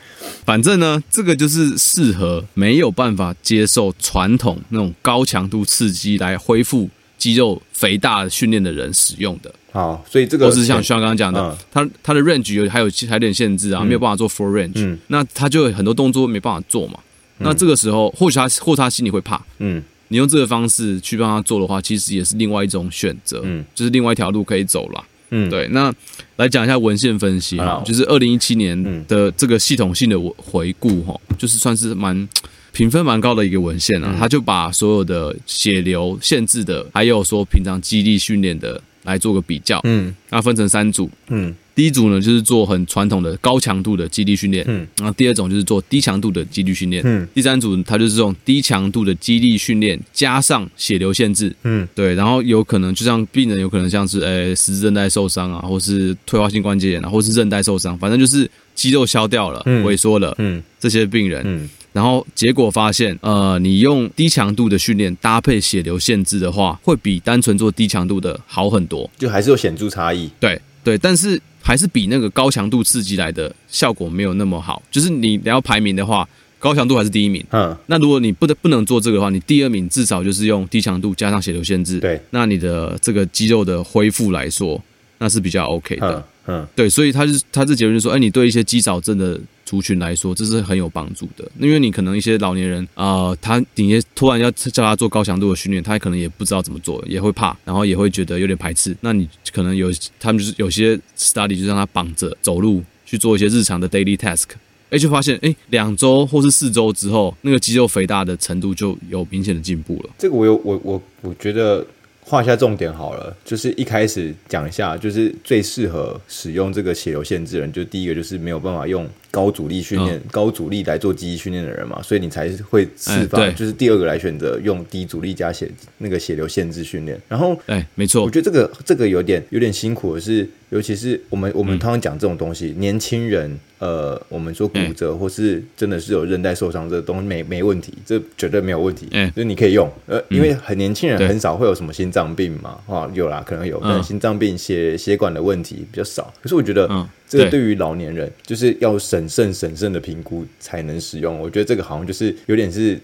反正呢，这个就是适合没有办法接受传统那种高强度刺激来恢复肌肉肥大训练的人使用的。好，所以这个都是像像刚刚讲的，它它的 range 有还有还有点限制啊，没有办法做 full range，嗯，那他就很多动作没办法做嘛。那这个时候，或许他或许他心里会怕，嗯，你用这个方式去帮他做的话，其实也是另外一种选择，嗯，就是另外一条路可以走了，嗯，对。那来讲一下文献分析哈，就是二零一七年的这个系统性的回顾哈，就是算是蛮评分蛮高的一个文献啊，他就把所有的血流限制的，还有说平常肌力训练的。来做个比较，嗯，那分成三组，嗯，第一组呢就是做很传统的高强度的肌力训练，嗯，然后第二种就是做低强度的肌力训练，嗯，第三组它就是这种低强度的肌力训练加上血流限制，嗯，对，然后有可能就像病人有可能像是诶十字韧带受伤啊，或是退化性关节炎啊，或是韧带受伤，反正就是肌肉消掉了，萎缩了，嗯，这些病人，嗯。然后结果发现，呃，你用低强度的训练搭配血流限制的话，会比单纯做低强度的好很多，就还是有显著差异。对对，但是还是比那个高强度刺激来的效果没有那么好。就是你要排名的话，高强度还是第一名。嗯，那如果你不得不能做这个的话，你第二名至少就是用低强度加上血流限制。对，那你的这个肌肉的恢复来说，那是比较 OK 的。嗯，对，所以他就他这结论就是说，哎，你对一些肌少症的族群来说，这是很有帮助的。因为你可能一些老年人啊、他底下突然要叫他做高强度的训练，他可能也不知道怎么做，也会怕，然后也会觉得有点排斥。那你可能有他们就是有些 study 就让他绑着走路去做一些日常的 daily task，哎，就发现哎，两周或是四周之后，那个肌肉肥大的程度就有明显的进步了。这个我有我我我觉得。画一下重点好了，就是一开始讲一下，就是最适合使用这个血流限制人，就第一个就是没有办法用高阻力训练、哦、高阻力来做肌力训练的人嘛，所以你才会释放，就是第二个来选择用低阻力加血那个血流限制训练。然后，哎，没错，我觉得这个这个有点有点辛苦的是，尤其是我们我们通常讲这种东西，嗯、年轻人。呃，我们说骨折或是真的是有韧带受伤，这个东西没没问题，这绝对没有问题。嗯，就是你可以用。呃，因为很年轻人很少会有什么心脏病嘛，啊，有啦，可能有，但心脏病、血血管的问题比较少。可是我觉得，这个对于老年人就是要审慎审慎的评估才能使用。我觉得这个好像就是有点是。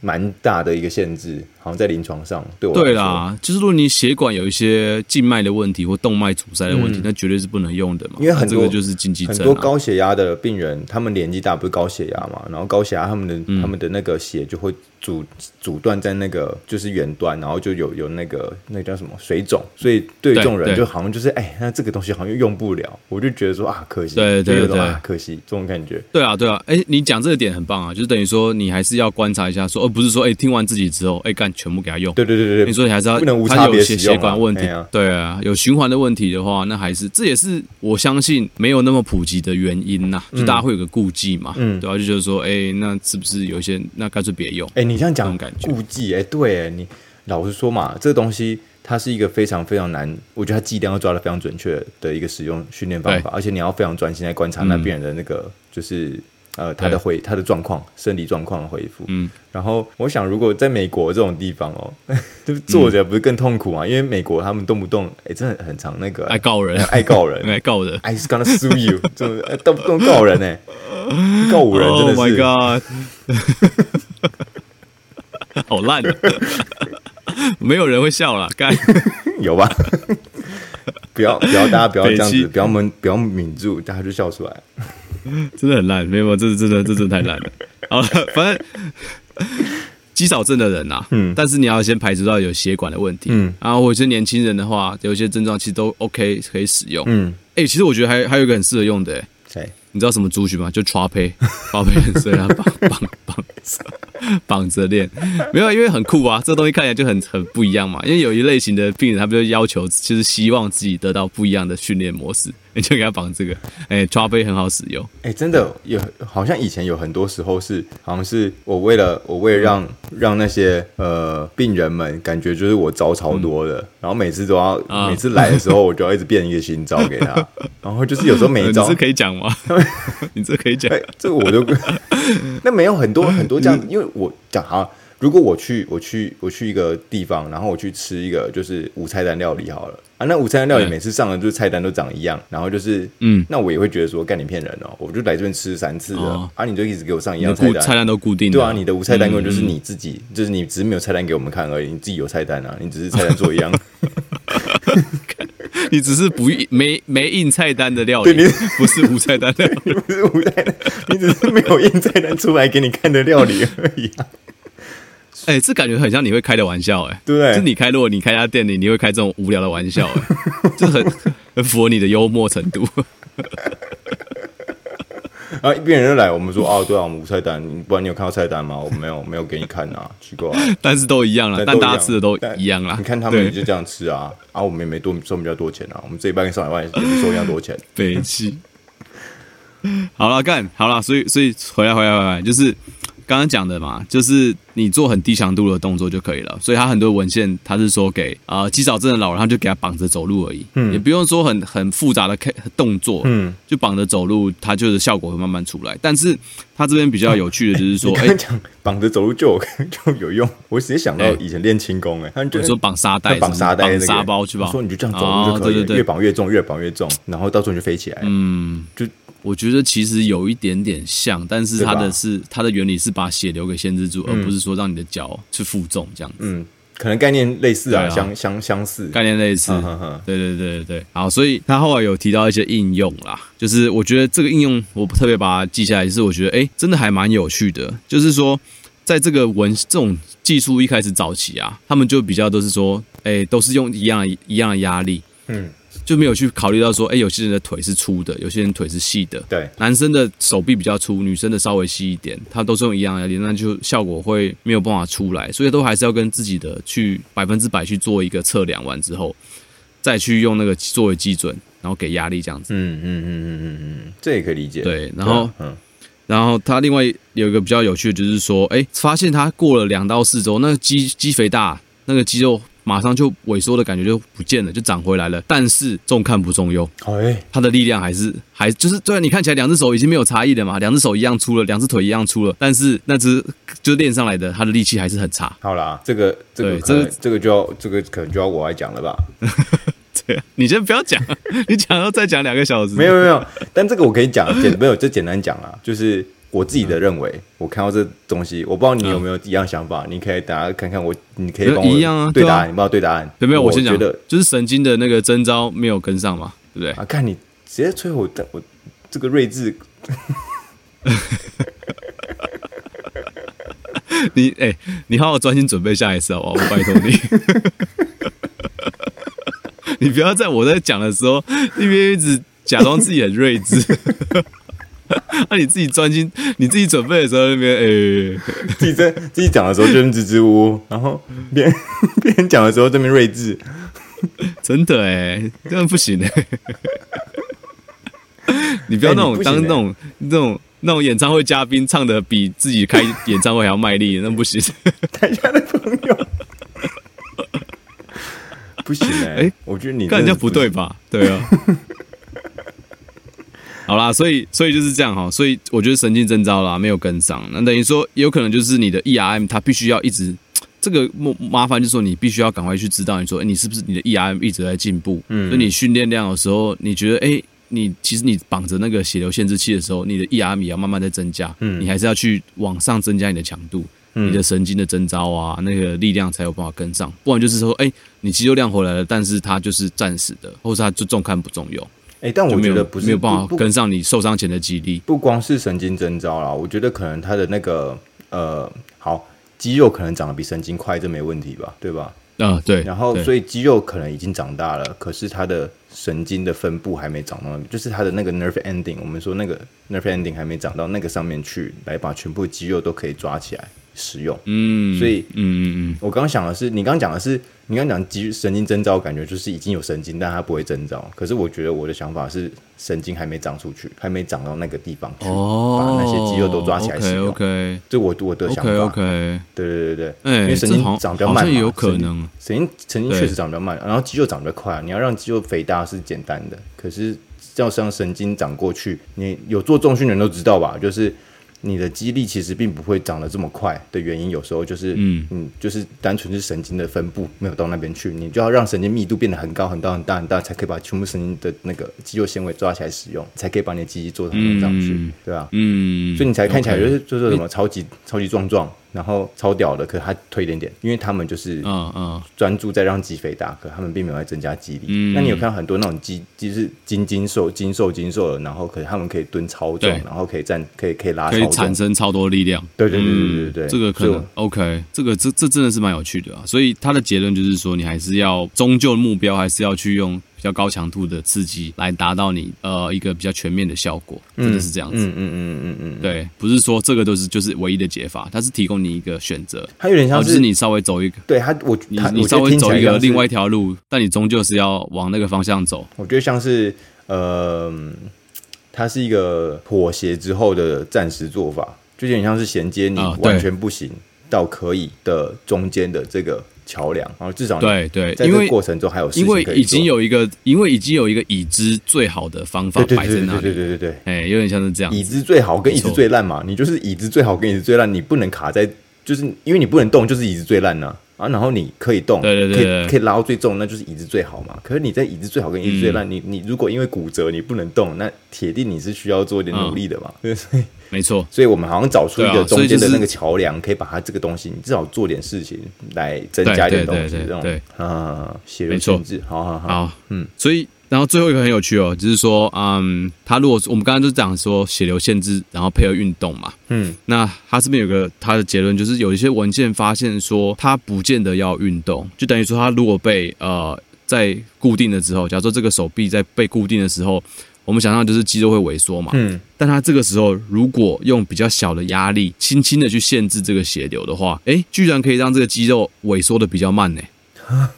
蛮大的一个限制，好像在临床上对我。对啦，就是如果你血管有一些静脉的问题或动脉阻塞的问题，嗯、那绝对是不能用的嘛。因为很多这个就是禁忌症、啊、很多高血压的病人，他们年纪大不是高血压嘛，然后高血压他们的、嗯、他们的那个血就会。阻阻断在那个就是远端，然后就有有那个那个叫什么水肿，所以对这种人就好像就是哎，那这个东西好像用不了，我就觉得说啊，可惜，对对对，可惜这种感觉。对啊对啊，哎，你讲这个点很棒啊，就是等于说你还是要观察一下说，说而不是说哎听完自己之后哎干全部给他用。对对对对，你说你还是要不能无差别使用、啊、血管问题，啊对啊，有循环的问题的话，那还是这也是我相信没有那么普及的原因呐、啊，就大家会有个顾忌嘛，嗯，对吧、啊？就觉得说哎，那是不是有一些那干脆别用？哎，你这样讲。顾忌哎，对，你老实说嘛，这个东西它是一个非常非常难，我觉得它剂量要抓的非常准确的一个使用训练方法，而且你要非常专心来观察那病人的那个，嗯、就是呃他的回他的状况、生理状况的恢复。嗯，然后我想，如果在美国这种地方哦，就坐着不是更痛苦吗？嗯、因为美国他们动不动哎，真的很常那个爱告人，爱告人，爱告人，I just gonna sue you，就动不动告人呢，告五人真的是。Oh my god！好烂的，没有人会笑了，该有吧？不要不要，大家不要这样子，不要闷，不要抿住，大家就笑出来。真的很烂，没有，这是真的，这真的太烂了。好了，反正肌少症的人啊，嗯，但是你要先排除到有血管的问题，嗯，然后或者是年轻人的话，有一些症状其实都 OK 可以使用，嗯，哎，其实我觉得还还有一个很适合用的，谁？你知道什么族群吗？就抓胚，抓胚很适合绑绑绑绑着练，没有，因为很酷啊，这东西看起来就很很不一样嘛。因为有一类型的病人，他不就要求就是希望自己得到不一样的训练模式。你就给他绑这个，哎、欸，抓杯很好使用，哎、欸，真的有，好像以前有很多时候是，好像是我为了我为了让、嗯、让那些呃病人们感觉就是我招超多的，嗯、然后每次都要、啊、每次来的时候，我就要一直变一个新招给他，然后就是有时候每一招，你这可以讲吗？你这可以讲、欸，这个我就 那没有很多很多这样，因为我讲哈。如果我去，我去，我去一个地方，然后我去吃一个就是无菜单料理好了啊。那午餐的料理每次上的就是菜单都长一样，然后就是嗯，那我也会觉得说，干你骗人哦，我就来这边吃三次了，哦、啊，你就一直给我上一样菜单，菜单都固定，对啊，你的无菜单根本就是你自己，嗯、就是你只是没有菜单给我们看而已，你自己有菜单啊，你只是菜单做一样，你只是不没没印菜单的料理，对你不是无菜单的，不是无菜单，你只是没有印菜单出来给你看的料理而已啊。哎、欸，这感觉很像你会开的玩笑、欸，哎，对不对？就你开，如果你开家店里，你会开这种无聊的玩笑、欸，哎，就很很符合你的幽默程度。然 后一边人就来，我们说，哦，对啊，我们无菜单，不然你有看到菜单吗？我没有，没有给你看啊，奇怪。但是都一样了，但大家吃的都一样啦。你看他们也就这样吃啊，啊，我们也没多收比较多钱啊，我们这一半跟上海万也是收一样多钱。北七，好了，干好了，所以所以回来回来回来，就是。刚刚讲的嘛，就是你做很低强度的动作就可以了。所以他很多文献，他是说给啊肌少症的老人，他就给他绑着走路而已，嗯，也不用说很很复杂的动作，嗯，就绑着走路，他就是效果会慢慢出来。但是他这边比较有趣的就是说，哎、绑着走路就有就有用。我直接想到以前练轻功，哎，他就说绑沙袋，绑沙袋，沙包去吧。说你就这样走路就可以，哦、对对对，越绑越重，越绑越重，然后到时候你就飞起来，嗯，就。我觉得其实有一点点像，但是它的是它的原理是把血流给限制住，嗯、而不是说让你的脚去负重这样子。嗯，可能概念类似啊，相相相似，概念类似。对对对对对，好，所以他后来有提到一些应用啦，就是我觉得这个应用我特别把它记下来，就是我觉得哎，真的还蛮有趣的。就是说，在这个文这种技术一开始早期啊，他们就比较都是说，哎，都是用一样一样的压力，嗯。就没有去考虑到说，哎，有些人的腿是粗的，有些人腿是细的。对，男生的手臂比较粗，女生的稍微细一点，他都是用一样的压力，那就效果会没有办法出来。所以都还是要跟自己的去百分之百去做一个测量完之后，再去用那个作为基准，然后给压力这样子。嗯嗯嗯嗯嗯嗯，这也可以理解。对，然后嗯，然后他另外有一个比较有趣的，就是说，哎，发现他过了两到四周，那个肌肌肥大，那个肌肉。马上就萎缩的感觉就不见了，就长回来了。但是重看不重用，哎，他的力量还是还就是，虽然，你看起来两只手已经没有差异了嘛，两只手一样粗了，两只腿一样粗了，但是那只就练上来的，他的力气还是很差。好啦，这个这个这个这个就要这个可能就要我来讲了吧？对，你先不要讲，你讲要再讲两个小时。没有没有，但这个我可以讲，简没有就简单讲啦，就是。我自己的认为，嗯、我看到这东西，我不知道你有没有一样想法，嗯、你可以大家看看我，你可以帮我一样啊，对答案，你帮我对答案，有没有？我先讲的，就是神经的那个征招没有跟上嘛，对不对？啊，看你直接催我，我这个睿智，你哎、欸，你好好专心准备下一次好不好？我拜托你，你不要在我在讲的时候一边一直假装自己很睿智。那、啊、你自己专心，你自己准备的时候那边，哎、欸，自己在自己讲的时候就支支吾吾，然后别人别人讲的时候这边睿智，真的哎，这样不行哎，你不要那种、欸、当那种那种那种演唱会嘉宾唱的比自己开演唱会还要卖力，那不行。台下的朋友，不行哎，欸、我觉得你看人家不对吧？对啊。好啦，所以所以就是这样哈，所以我觉得神经征兆啦没有跟上，那等于说有可能就是你的 ERM 它必须要一直这个 麻麻烦，就是说你必须要赶快去知道，你说哎，你是不是你的 ERM 一直在进步？嗯，所以你训练量的时候，你觉得哎，你其实你绑着那个血流限制器的时候，你的 ERM 也要慢慢在增加，嗯，你还是要去往上增加你的强度，嗯，你的神经的征招啊，那个力量才有办法跟上，不然就是说哎，你肌肉量回来了，但是它就是暂时的，或是它就重看不重用。哎，但我觉得不是没有办法跟上你受伤前的肌力，不光是神经征召啦，我觉得可能他的那个呃，好肌肉可能长得比神经快，这没问题吧？对吧？啊，对。然后，所以肌肉可能已经长大了，可是他的神经的分布还没长到，就是他的那个 nerve ending，我们说那个 nerve ending 还没长到那个上面去，来把全部肌肉都可以抓起来使用。嗯，所以，嗯嗯嗯，我刚刚想的是，你刚刚讲的是。你刚讲肌神经征兆，感觉就是已经有神经，但它不会征兆。可是我觉得我的想法是，神经还没长出去，还没长到那个地方去，哦、把那些肌肉都抓起来使用。OK，这我我的想法。OK，, 对对对对，欸、因为神经长比较慢嘛，有可能。神经神经确实长比较慢，然后肌肉长比较快。你要让肌肉肥大是简单的，可是要让神经长过去，你有做重训的人都知道吧？就是。你的肌力其实并不会长得这么快的原因，有时候就是嗯嗯，就是单纯是神经的分布没有到那边去，你就要让神经密度变得很高很大很大很大，才可以把全部神经的那个肌肉纤维抓起来使用，才可以把你的肌力做成上去，嗯、对吧？嗯，所以你才看起来就是就是什么超级、欸、超级壮壮。然后超屌的，可是他推一点点，因为他们就是嗯嗯专注在让肌肥大，可他们并没有在增加肌力。嗯，那你有看到很多那种肌，就是精精瘦、精瘦、精瘦的，然后可是他们可以蹲超重，然后可以站，可以可以拉，可以产生超多力量。对对对对对对，这个可能 OK，这个这这真的是蛮有趣的啊。所以他的结论就是说，你还是要终究目标还是要去用。比较高强度的刺激来达到你呃一个比较全面的效果，真的是这样子。嗯嗯嗯嗯嗯，嗯对，不是说这个都是就是唯一的解法，它是提供你一个选择。它有点像是，就是你稍微走一个，对它我你你稍微走一个另外一条路，但你终究是要往那个方向走。我觉得像是呃，它是一个妥协之后的暂时做法，就有点像是衔接你完全不行到可以的中间的这个。桥梁，然后至少对对，在这个过程中还有因为已经有一个，因为已经有一个已知最好的方法摆在那里，对对对对。哎，有点像是这样，已知最好跟已知最烂嘛，你就是已知最好跟已知最烂，你不能卡在，就是因为你不能动，就是已知最烂呢，啊，然后你可以动，对对对，可以可以拉到最重，那就是椅子最好嘛。可是你在椅子最好跟椅子最烂，嗯、你你如果因为骨折你不能动，那铁定你是需要做一点努力的嘛。嗯、所以没错，所以我们好像找出一个中间的那个桥梁，可以把它这个东西，你至少做点事情来增加一点东西，这种对。啊，血流限制，好好好，嗯，所以。然后最后一个很有趣哦，就是说，嗯，他如果我们刚刚就讲说血流限制，然后配合运动嘛，嗯，那他这边有个他的结论，就是有一些文献发现说，他不见得要运动，就等于说他如果被呃在固定的之后，假如说这个手臂在被固定的时候，我们想象就是肌肉会萎缩嘛，嗯，但他这个时候如果用比较小的压力，轻轻的去限制这个血流的话，诶，居然可以让这个肌肉萎缩的比较慢呢，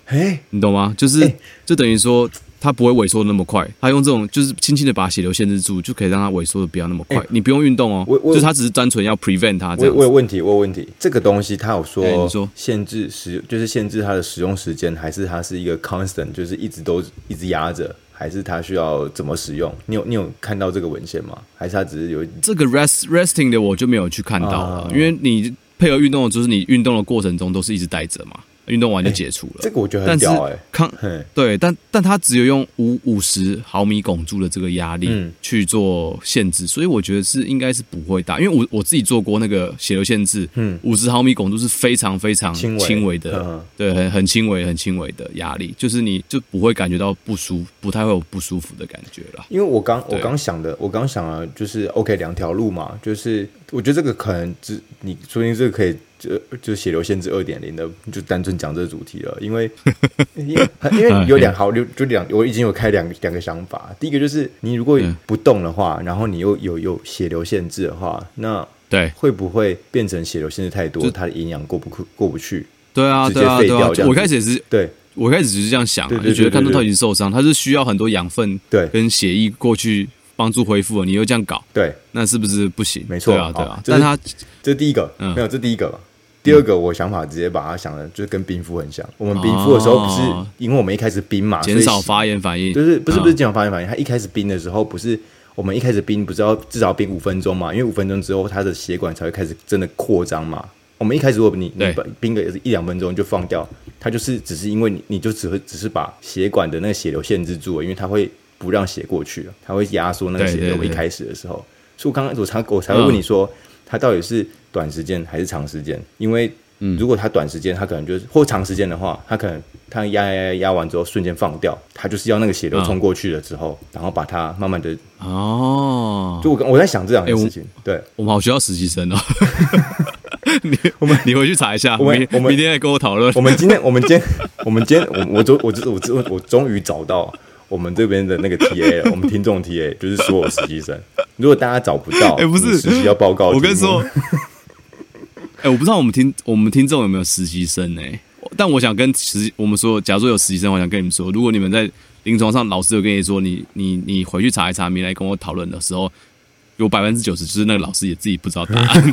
哎，你懂吗？就是就等于说。它不会萎缩的那么快，它用这种就是轻轻的把血流限制住，就可以让它萎缩的不要那么快。欸、你不用运动哦，我我就是它只是单纯要 prevent 它这样。我有问题，我有问题。这个东西它有说，欸、你说限制使就是限制它的使用时间，还是它是一个 constant，就是一直都一直压着，还是它需要怎么使用？你有你有看到这个文献吗？还是它只是有这个 rest resting 的我就没有去看到了，嗯、因为你配合运动的就是你运动的过程中都是一直带着嘛。运动完就解除了，这个我觉得很屌哎。康对，但但他只有用五五十毫米汞柱的这个压力去做限制，所以我觉得是应该是不会大，因为我我自己做过那个血流限制，嗯，五十毫米汞柱是非常非常轻微的，对，很很轻微很轻微的压力，就是你就不会感觉到不舒服，不太会有不舒服的感觉了。因为我刚我刚想的，我刚想了，就是 OK 两条路嘛，就是我觉得这个可能只你说不定这个可以。就就血流限制二点零的，就单纯讲这个主题了，因为 因为因为有两好，就就两，我已经有开两两个想法。第一个就是你如果不动的话，然后你又有有血流限制的话，那对会不会变成血流限制太多，它的营养过不过不去？对啊，直接废掉。我开始也是，对我开始只是这样想，就觉得看到他已经受伤，他是需要很多养分，对，跟血液过去帮助恢复，你又这样搞，对，那是不是不行？没错啊，对啊。但他这是第一个，没有这第一个。第二个，我想法直接把它想的，就是跟冰敷很像。我们冰敷的时候，不是因为我们一开始冰嘛，减少发炎反应，就是不是不是减少发炎反应。它一开始冰的时候，不是我们一开始冰，不是要至少冰五分钟嘛？因为五分钟之后，它的血管才会开始真的扩张嘛。我们一开始如果你你冰个一两分钟就放掉，它就是只是因为你你就只会只是把血管的那个血流限制住了，因为它会不让血过去了，它会压缩那个血流。一开始的时候，所以我刚刚我才我才会问你说，它到底是短时间还是长时间？因为嗯，如果它短时间，它可能就是或长时间的话，它可能它压压压压完之后瞬间放掉，它就是要那个血流冲过去了之后，哦、然后把它慢慢的哦，就我我在想这两件事情，欸、对，我们好需要实习生哦，你我们你回去查一下，我们我们明天来跟我讨论，我们今天我们今天我们今天我我终我我我我终于找到我们这边的那个 TA 了，我们听众 TA 就是所有实习生，如果大家找不到，哎、欸、不是实习要报告，我跟你说。哎、欸，我不知道我们听我们听众有没有实习生呢、欸？但我想跟实我们说，假如说有实习生，我想跟你们说，如果你们在临床上，老师有跟你说，你你你回去查一查，没来跟我讨论的时候，有百分之九十就是那个老师也自己不知道答案。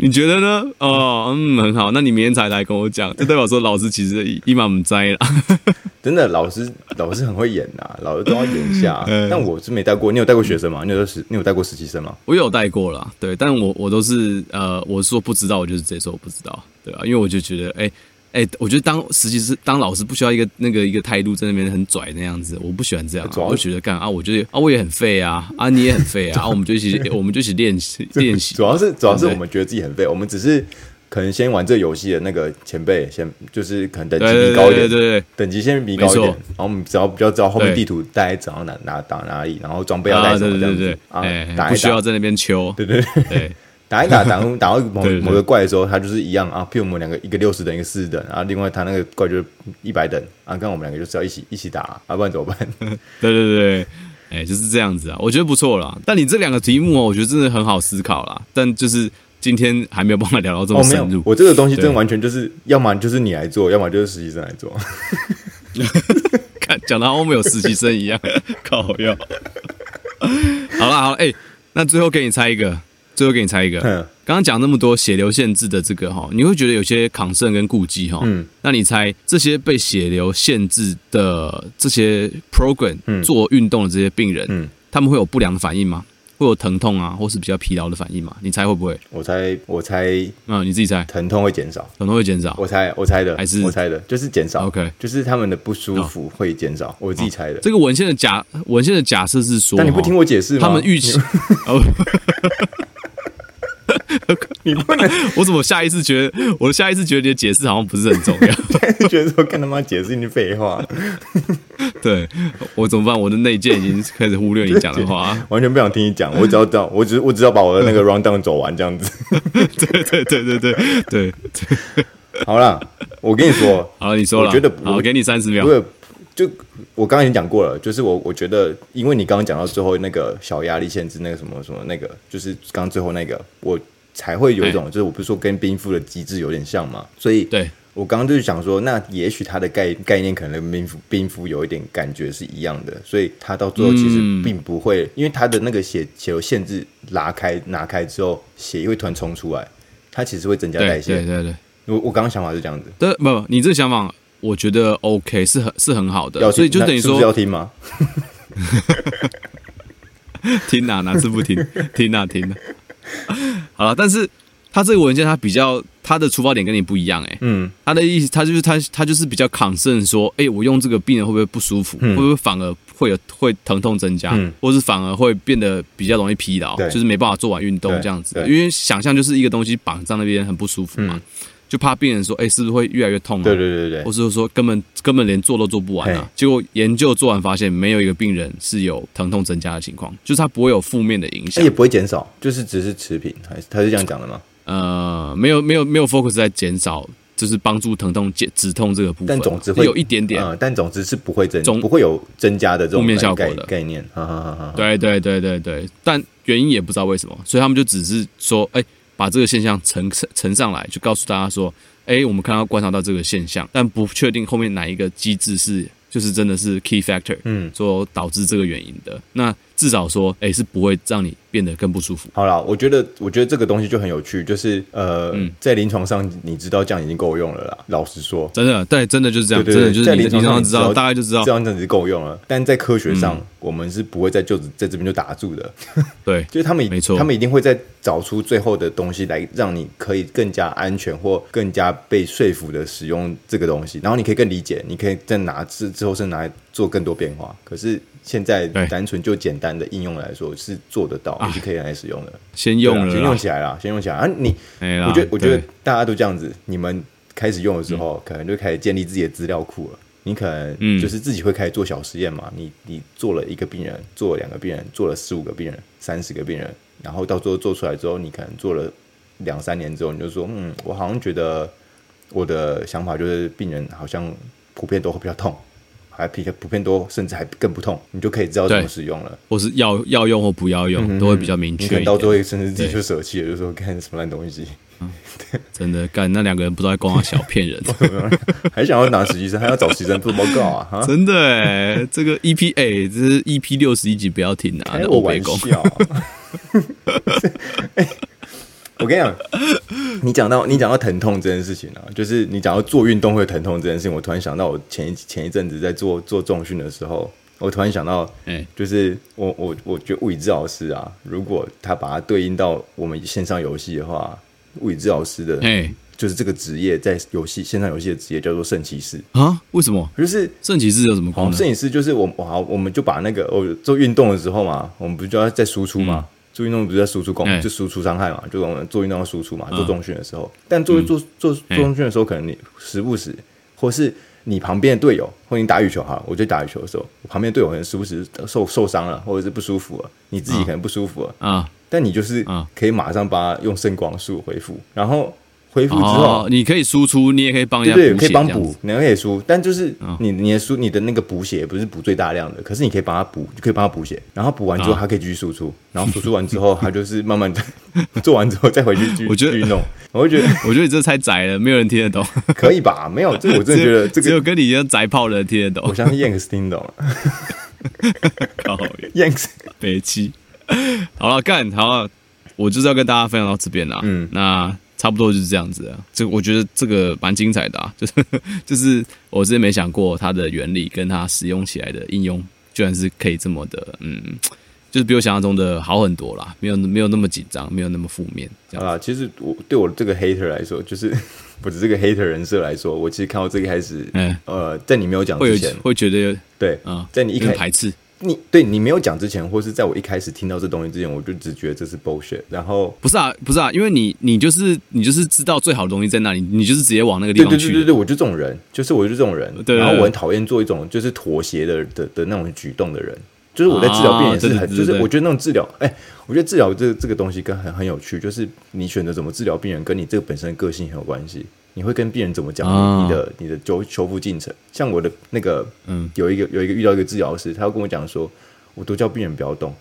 你觉得呢？哦，嗯，很好。那你明天才来跟我讲，就代表说老师其实一满不在了。真的，老师老师很会演呐、啊，老师都要演一下。嗯、但我是没带过，你有带过学生吗？你有实，你有带过实习生吗？我有带过啦，对，但我我都是呃，我说不知道，我就是直接说我不知道，对啊，因为我就觉得，哎、欸。哎、欸，我觉得当实习生、当老师不需要一个那个一个态度在那边很拽那样子，我不喜欢这样、啊。我就觉得干啊，我觉得啊，我也很废啊，啊，你也很废啊，啊，我们就一起，我们就一起练习练习。主要是主要是我们觉得自己很废，我们只是可能先玩这游戏的那个前辈，先就是可能等级比高一点，对等级先比高一点，然后我们只要比较知道后面地图大概怎样哪哪打哪里，然后装备要带什么这样子啊，不需要在那边求，对对对。对打一打，打 打到某某个怪的时候，他就是一样啊。譬如我们两个，一个六十等，一个四十等，然后另外他那个怪就是一百等啊。跟我们两个就是要一起一起打啊，不然怎么办？对对对，哎、欸，就是这样子啊。我觉得不错啦。但你这两个题目哦，我觉得真的很好思考啦。但就是今天还没有办法聊到这么深入。哦、我这个东西真的完全就是，要么就是你来做，要么就是实习生来做。看，讲到我们有实习生一样，靠药。好了好了，哎、欸，那最后给你猜一个。最后给你猜一个，刚刚讲那么多血流限制的这个哈，你会觉得有些抗胜跟顾忌哈，嗯，那你猜这些被血流限制的这些 program 做运动的这些病人，嗯，他们会有不良的反应吗？会有疼痛啊，或是比较疲劳的反应嘛？你猜会不会？我猜，我猜，嗯，你自己猜，疼痛会减少，疼痛会减少。我猜，我猜的，还是我猜的，就是减少。OK，就是他们的不舒服会减少，我自己猜的。这个文献的假文献的假设是说，但你不听我解释吗？他们预期。你不能，我怎么下意识觉得，我下意识觉得你的解释好像不是很重要，觉得说跟他妈解释你废话。对，我怎么办？我的内建已经开始忽略你讲的话，完全不想听你讲。我只要知道，我只我只要把我的那个 rundown 走完，这样子。对对对对对对。好了，我跟你说，好了，你说了，我觉得我给你三十秒。就我刚刚已经讲过了，就是我我觉得，因为你刚刚讲到最后那个小压力限制，那个什么什么那个，就是刚刚最后那个我。才会有一种，就是我不是说跟冰敷的机制有点像嘛，所以对我刚刚就是想说，那也许它的概概念可能跟冰敷冰敷有一点感觉是一样的，所以它到最后其实并不会，嗯、因为它的那个血血流限制拉开拿开之后，血液会突然冲出来，它其实会增加代谢。对对对，我我刚刚想法是这样子。对，不，你这个想法我觉得 OK，是很是很好的，要所以就等于说要听吗？听啊，哪次不听？听啊，听啊。好了，但是。他这个文件，他比较他的出发点跟你不一样，哎，嗯，他的意思，他就是他他就是比较 concern 说，哎，我用这个病人会不会不舒服，会不会反而会有会疼痛增加，或是反而会变得比较容易疲劳，就是没办法做完运动这样子，因为想象就是一个东西绑在那边很不舒服嘛，就怕病人说，哎，是不是会越来越痛啊？对对对对，或是说根本根本连做都做不完啊？结果研究做完发现，没有一个病人是有疼痛增加的情况，就是他不会有负面的影响，也不会减少，就是只是持平，还是他是这样讲的吗？呃，没有没有没有 focus 在减少，就是帮助疼痛减止痛这个部分，但总之会有一点点，呃、但总之是不会增，总不会有增加的这种负面效果的概念。哈哈哈哈对对对对对，但原因也不知道为什么，所以他们就只是说，哎，把这个现象呈呈上来，就告诉大家说，哎，我们看到观察到这个现象，但不确定后面哪一个机制是，就是真的是 key factor，嗯，说导致这个原因的那。至少说，哎，是不会让你变得更不舒服。好了，我觉得，我觉得这个东西就很有趣，就是呃，嗯、在临床上，你知道这样已经够用了啦。老实说，真的，对，真的就是这样，真的就是在临床上知道，大概就知道这样子就够用了。但在科学上，嗯、我们是不会在就在这边就打住的。对，就是他们没错，他们一定会再找出最后的东西来，让你可以更加安全或更加被说服的使用这个东西，然后你可以更理解，你可以再拿之之后是拿来做更多变化。可是。现在单纯就简单的应用来说是做得到，也是可以来使用的。先用了，先用起来啦，先用起来啊！你，我觉得，我觉得大家都这样子。你们开始用的时候，可能就开始建立自己的资料库了。你可能就是自己会开始做小实验嘛。你你做了一个病人，做了两个病人，做了十五个病人，三十个病人，然后到最后做出来之后，你可能做了两三年之后，你就说，嗯，我好像觉得我的想法就是病人好像普遍都会比较痛。还比较普遍多，甚至还更不痛，你就可以知道怎么使用了。或是要要用或不要用，嗯、都会比较明确。你可能到最后甚至自己就舍弃了，对就说干什么烂东西。嗯、真的干那两个人不知道在光他小骗人，还想要拿实习生，还要找实习生做报告啊！真的哎，这个 EPA 这是 EP 六十一集不要停啊！开我玩笑。我跟你讲，你讲到你讲到疼痛这件事情啊，就是你讲到做运动会疼痛这件事情，我突然想到，我前一前一阵子在做做重训的时候，我突然想到，嗯，就是我我我觉得物理治疗师啊，如果他把它对应到我们线上游戏的话，物理治疗师的，哎，就是这个职业在游戏线上游戏的职业叫做圣骑士啊？为什么？就是圣骑士有什么功能？圣骑士就是我好，我们就把那个我做运动的时候嘛，我们不就要在输出吗？嗯做运动不是在输出功，就输出伤害嘛，就我们做运动要输出嘛，做中训的时候。但做做做做中训的时候，可能你时不时，或是你旁边的队友，或你打羽球哈，我就打羽球的时候，旁边队友可能时不时受受伤了，或者是不舒服了，你自己可能不舒服了啊，但你就是可以马上把它用圣光术恢复，然后。恢复之后，你可以输出，你也可以帮人家对，可以帮补，你可以输，但就是你你的输你的那个补血不是补最大量的，可是你可以帮他补，就可以帮他补血，然后补完之后，他可以继续输出，然后输出完之后，他就是慢慢的 做完之后再回去继续运动。我会觉得，我觉得你这太窄了，没有人听得懂，可以吧？没有，这我真的觉得这个只有跟你一样宅炮的人听得懂。我相信 Yanks 听懂了，靠，Yanks。北七，好了，干好了，我就是要跟大家分享到这边了。嗯，那。差不多就是这样子啊，这我觉得这个蛮精彩的啊，就是就是我之前没想过它的原理跟它使用起来的应用，居然是可以这么的，嗯，就就是比我想象中的好很多啦，没有没有那么紧张，没有那么负面。啊，其实我对我这个 hater 来说，就是 不是这个 hater 人设来说，我其实看到这个开始，嗯，呃，在你没有讲之前，会，会觉得对啊，在你一开始排斥。你对你没有讲之前，或是在我一开始听到这东西之前，我就只觉得这是 bullshit。然后不是啊，不是啊，因为你你就是你就是知道最好的东西在哪里，你就是直接往那个地方去。对对对对，我就这种人，就是我就这种人。对，对，对，然后我很讨厌做一种就是妥协的的的那种举动的人。就是我在治疗病人是很，就是我觉得那种治疗，哎，我觉得治疗这这个东西跟很很有趣，就是你选择怎么治疗病人，跟你这个本身的个性很有关系。你会跟病人怎么讲你的你的修修复进程？像我的那个，嗯，有一个有一个遇到一个治疗师，他要跟我讲说。我都叫病人不要动，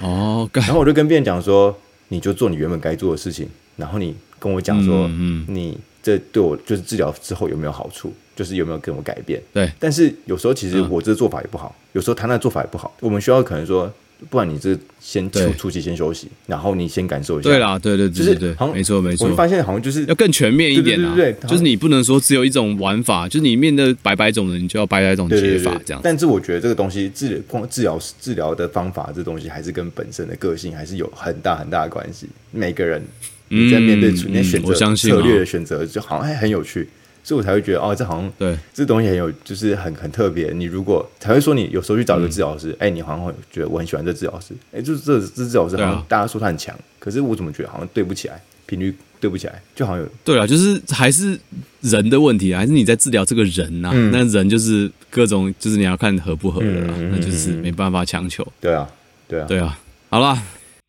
哦，然后我就跟病人讲说，你就做你原本该做的事情，然后你跟我讲说，嗯，你这对我就是治疗之后有没有好处，就是有没有跟我改变？对，但是有时候其实我这个做法也不好，有时候他那做法也不好，我们需要可能说。不然你这先初初期先休息，然后你先感受一下。对啦，对对对，就是对，没错没错。我发现好像就是要更全面一点啊，对，就是你不能说只有一种玩法，就是你面对百百种人，你就要百百种解法这样。但是我觉得这个东西治光治疗治疗的方法，这东西还是跟本身的个性还是有很大很大的关系。每个人你在面对你在选择策略的选择，就好像还很有趣。所以我才会觉得哦，这好像对这东西很有，就是很很特别。你如果才会说，你有时候去找一个治疗师，哎、嗯，你好像会觉得我很喜欢这治疗师，哎，就是这这治疗师好像大家说他很强，啊、可是我怎么觉得好像对不起来，频率对不起来，就好像有对啊，就是还是人的问题啊，还是你在治疗这个人呐、啊？嗯、那人就是各种，就是你要看合不合的啦，嗯、那就是没办法强求。对啊，对啊，对啊。好了，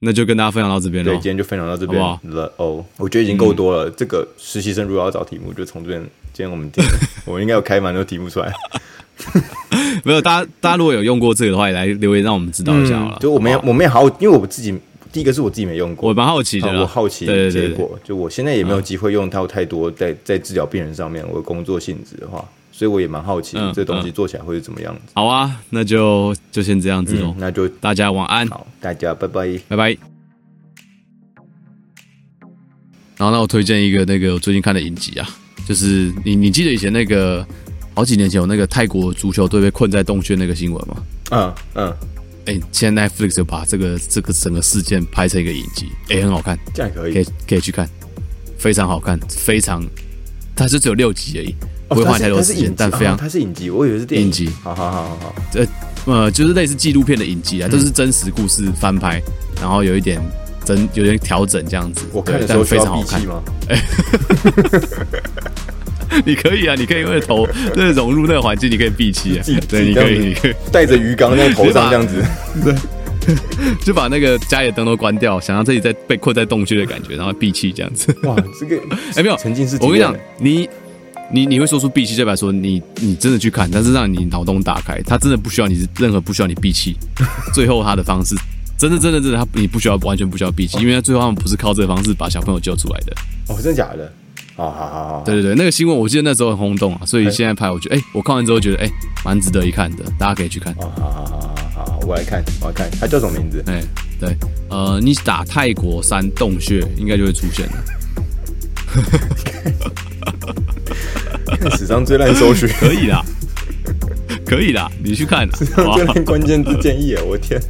那就跟大家分享到这边了。对，今天就分享到这边了哦，我觉得已经够多了。嗯、这个实习生如果要找题目，就从这边。今天我们听，我应该有开蛮多题目出来。没有，大家大家如果有用过这个的话，也来留言让我们知道一下好了。就我没有，我没有好，因为我自己第一个是我自己没用过，我蛮好奇的。我好奇结果，就我现在也没有机会用到太多在在治疗病人上面，我的工作性质的话，所以我也蛮好奇这东西做起来会是怎么样子。好啊，那就就先这样子喽。那就大家晚安，好，大家拜拜，拜拜。然后，那我推荐一个那个我最近看的影集啊。就是你，你记得以前那个好几年前有那个泰国足球队被困在洞穴那个新闻吗？嗯嗯，哎，现在 Netflix 就把这个这个整个事件拍成一个影集，哎，很好看，这样可以，可以可以去看，非常好看，非常，它是只有六集而已，不会花太多时间，但非常，它是影集，我以为是电影集，好好好好好，呃呃，就是类似纪录片的影集啊，都是真实故事翻拍，然后有一点真有点调整这样子，我看的时候非常好看吗？你可以啊，你可以为了头，为 了融入那个环境，你可以闭气啊。对，你可以，你可以带着鱼缸在头上这样子，对，就把那个家里的灯都关掉，想让自己在被困在洞穴的感觉，然后闭气这样子。哇，这个哎没有沉浸式。我跟你讲，你你你会说出闭气，代表说你你真的去看，但是让你脑洞打开，他真的不需要你任何不需要你闭气。最后他的方式，真的真的真的，他你不需要完全不需要闭气，因为他最后他们不是靠这个方式把小朋友救出来的。哦，真的假的？好好好好，对对对，那个新闻我记得那时候很轰动啊，所以现在拍，我觉得哎，我看完之后觉得哎，蛮值得一看的，大家可以去看。好好好好好，我来看，我来看，它叫什么名字？哎，对，呃，你打泰国山洞穴应该就会出现了。史上最烂搜索，可以的，可以的，你去看。史上最烂关键字建议，我天。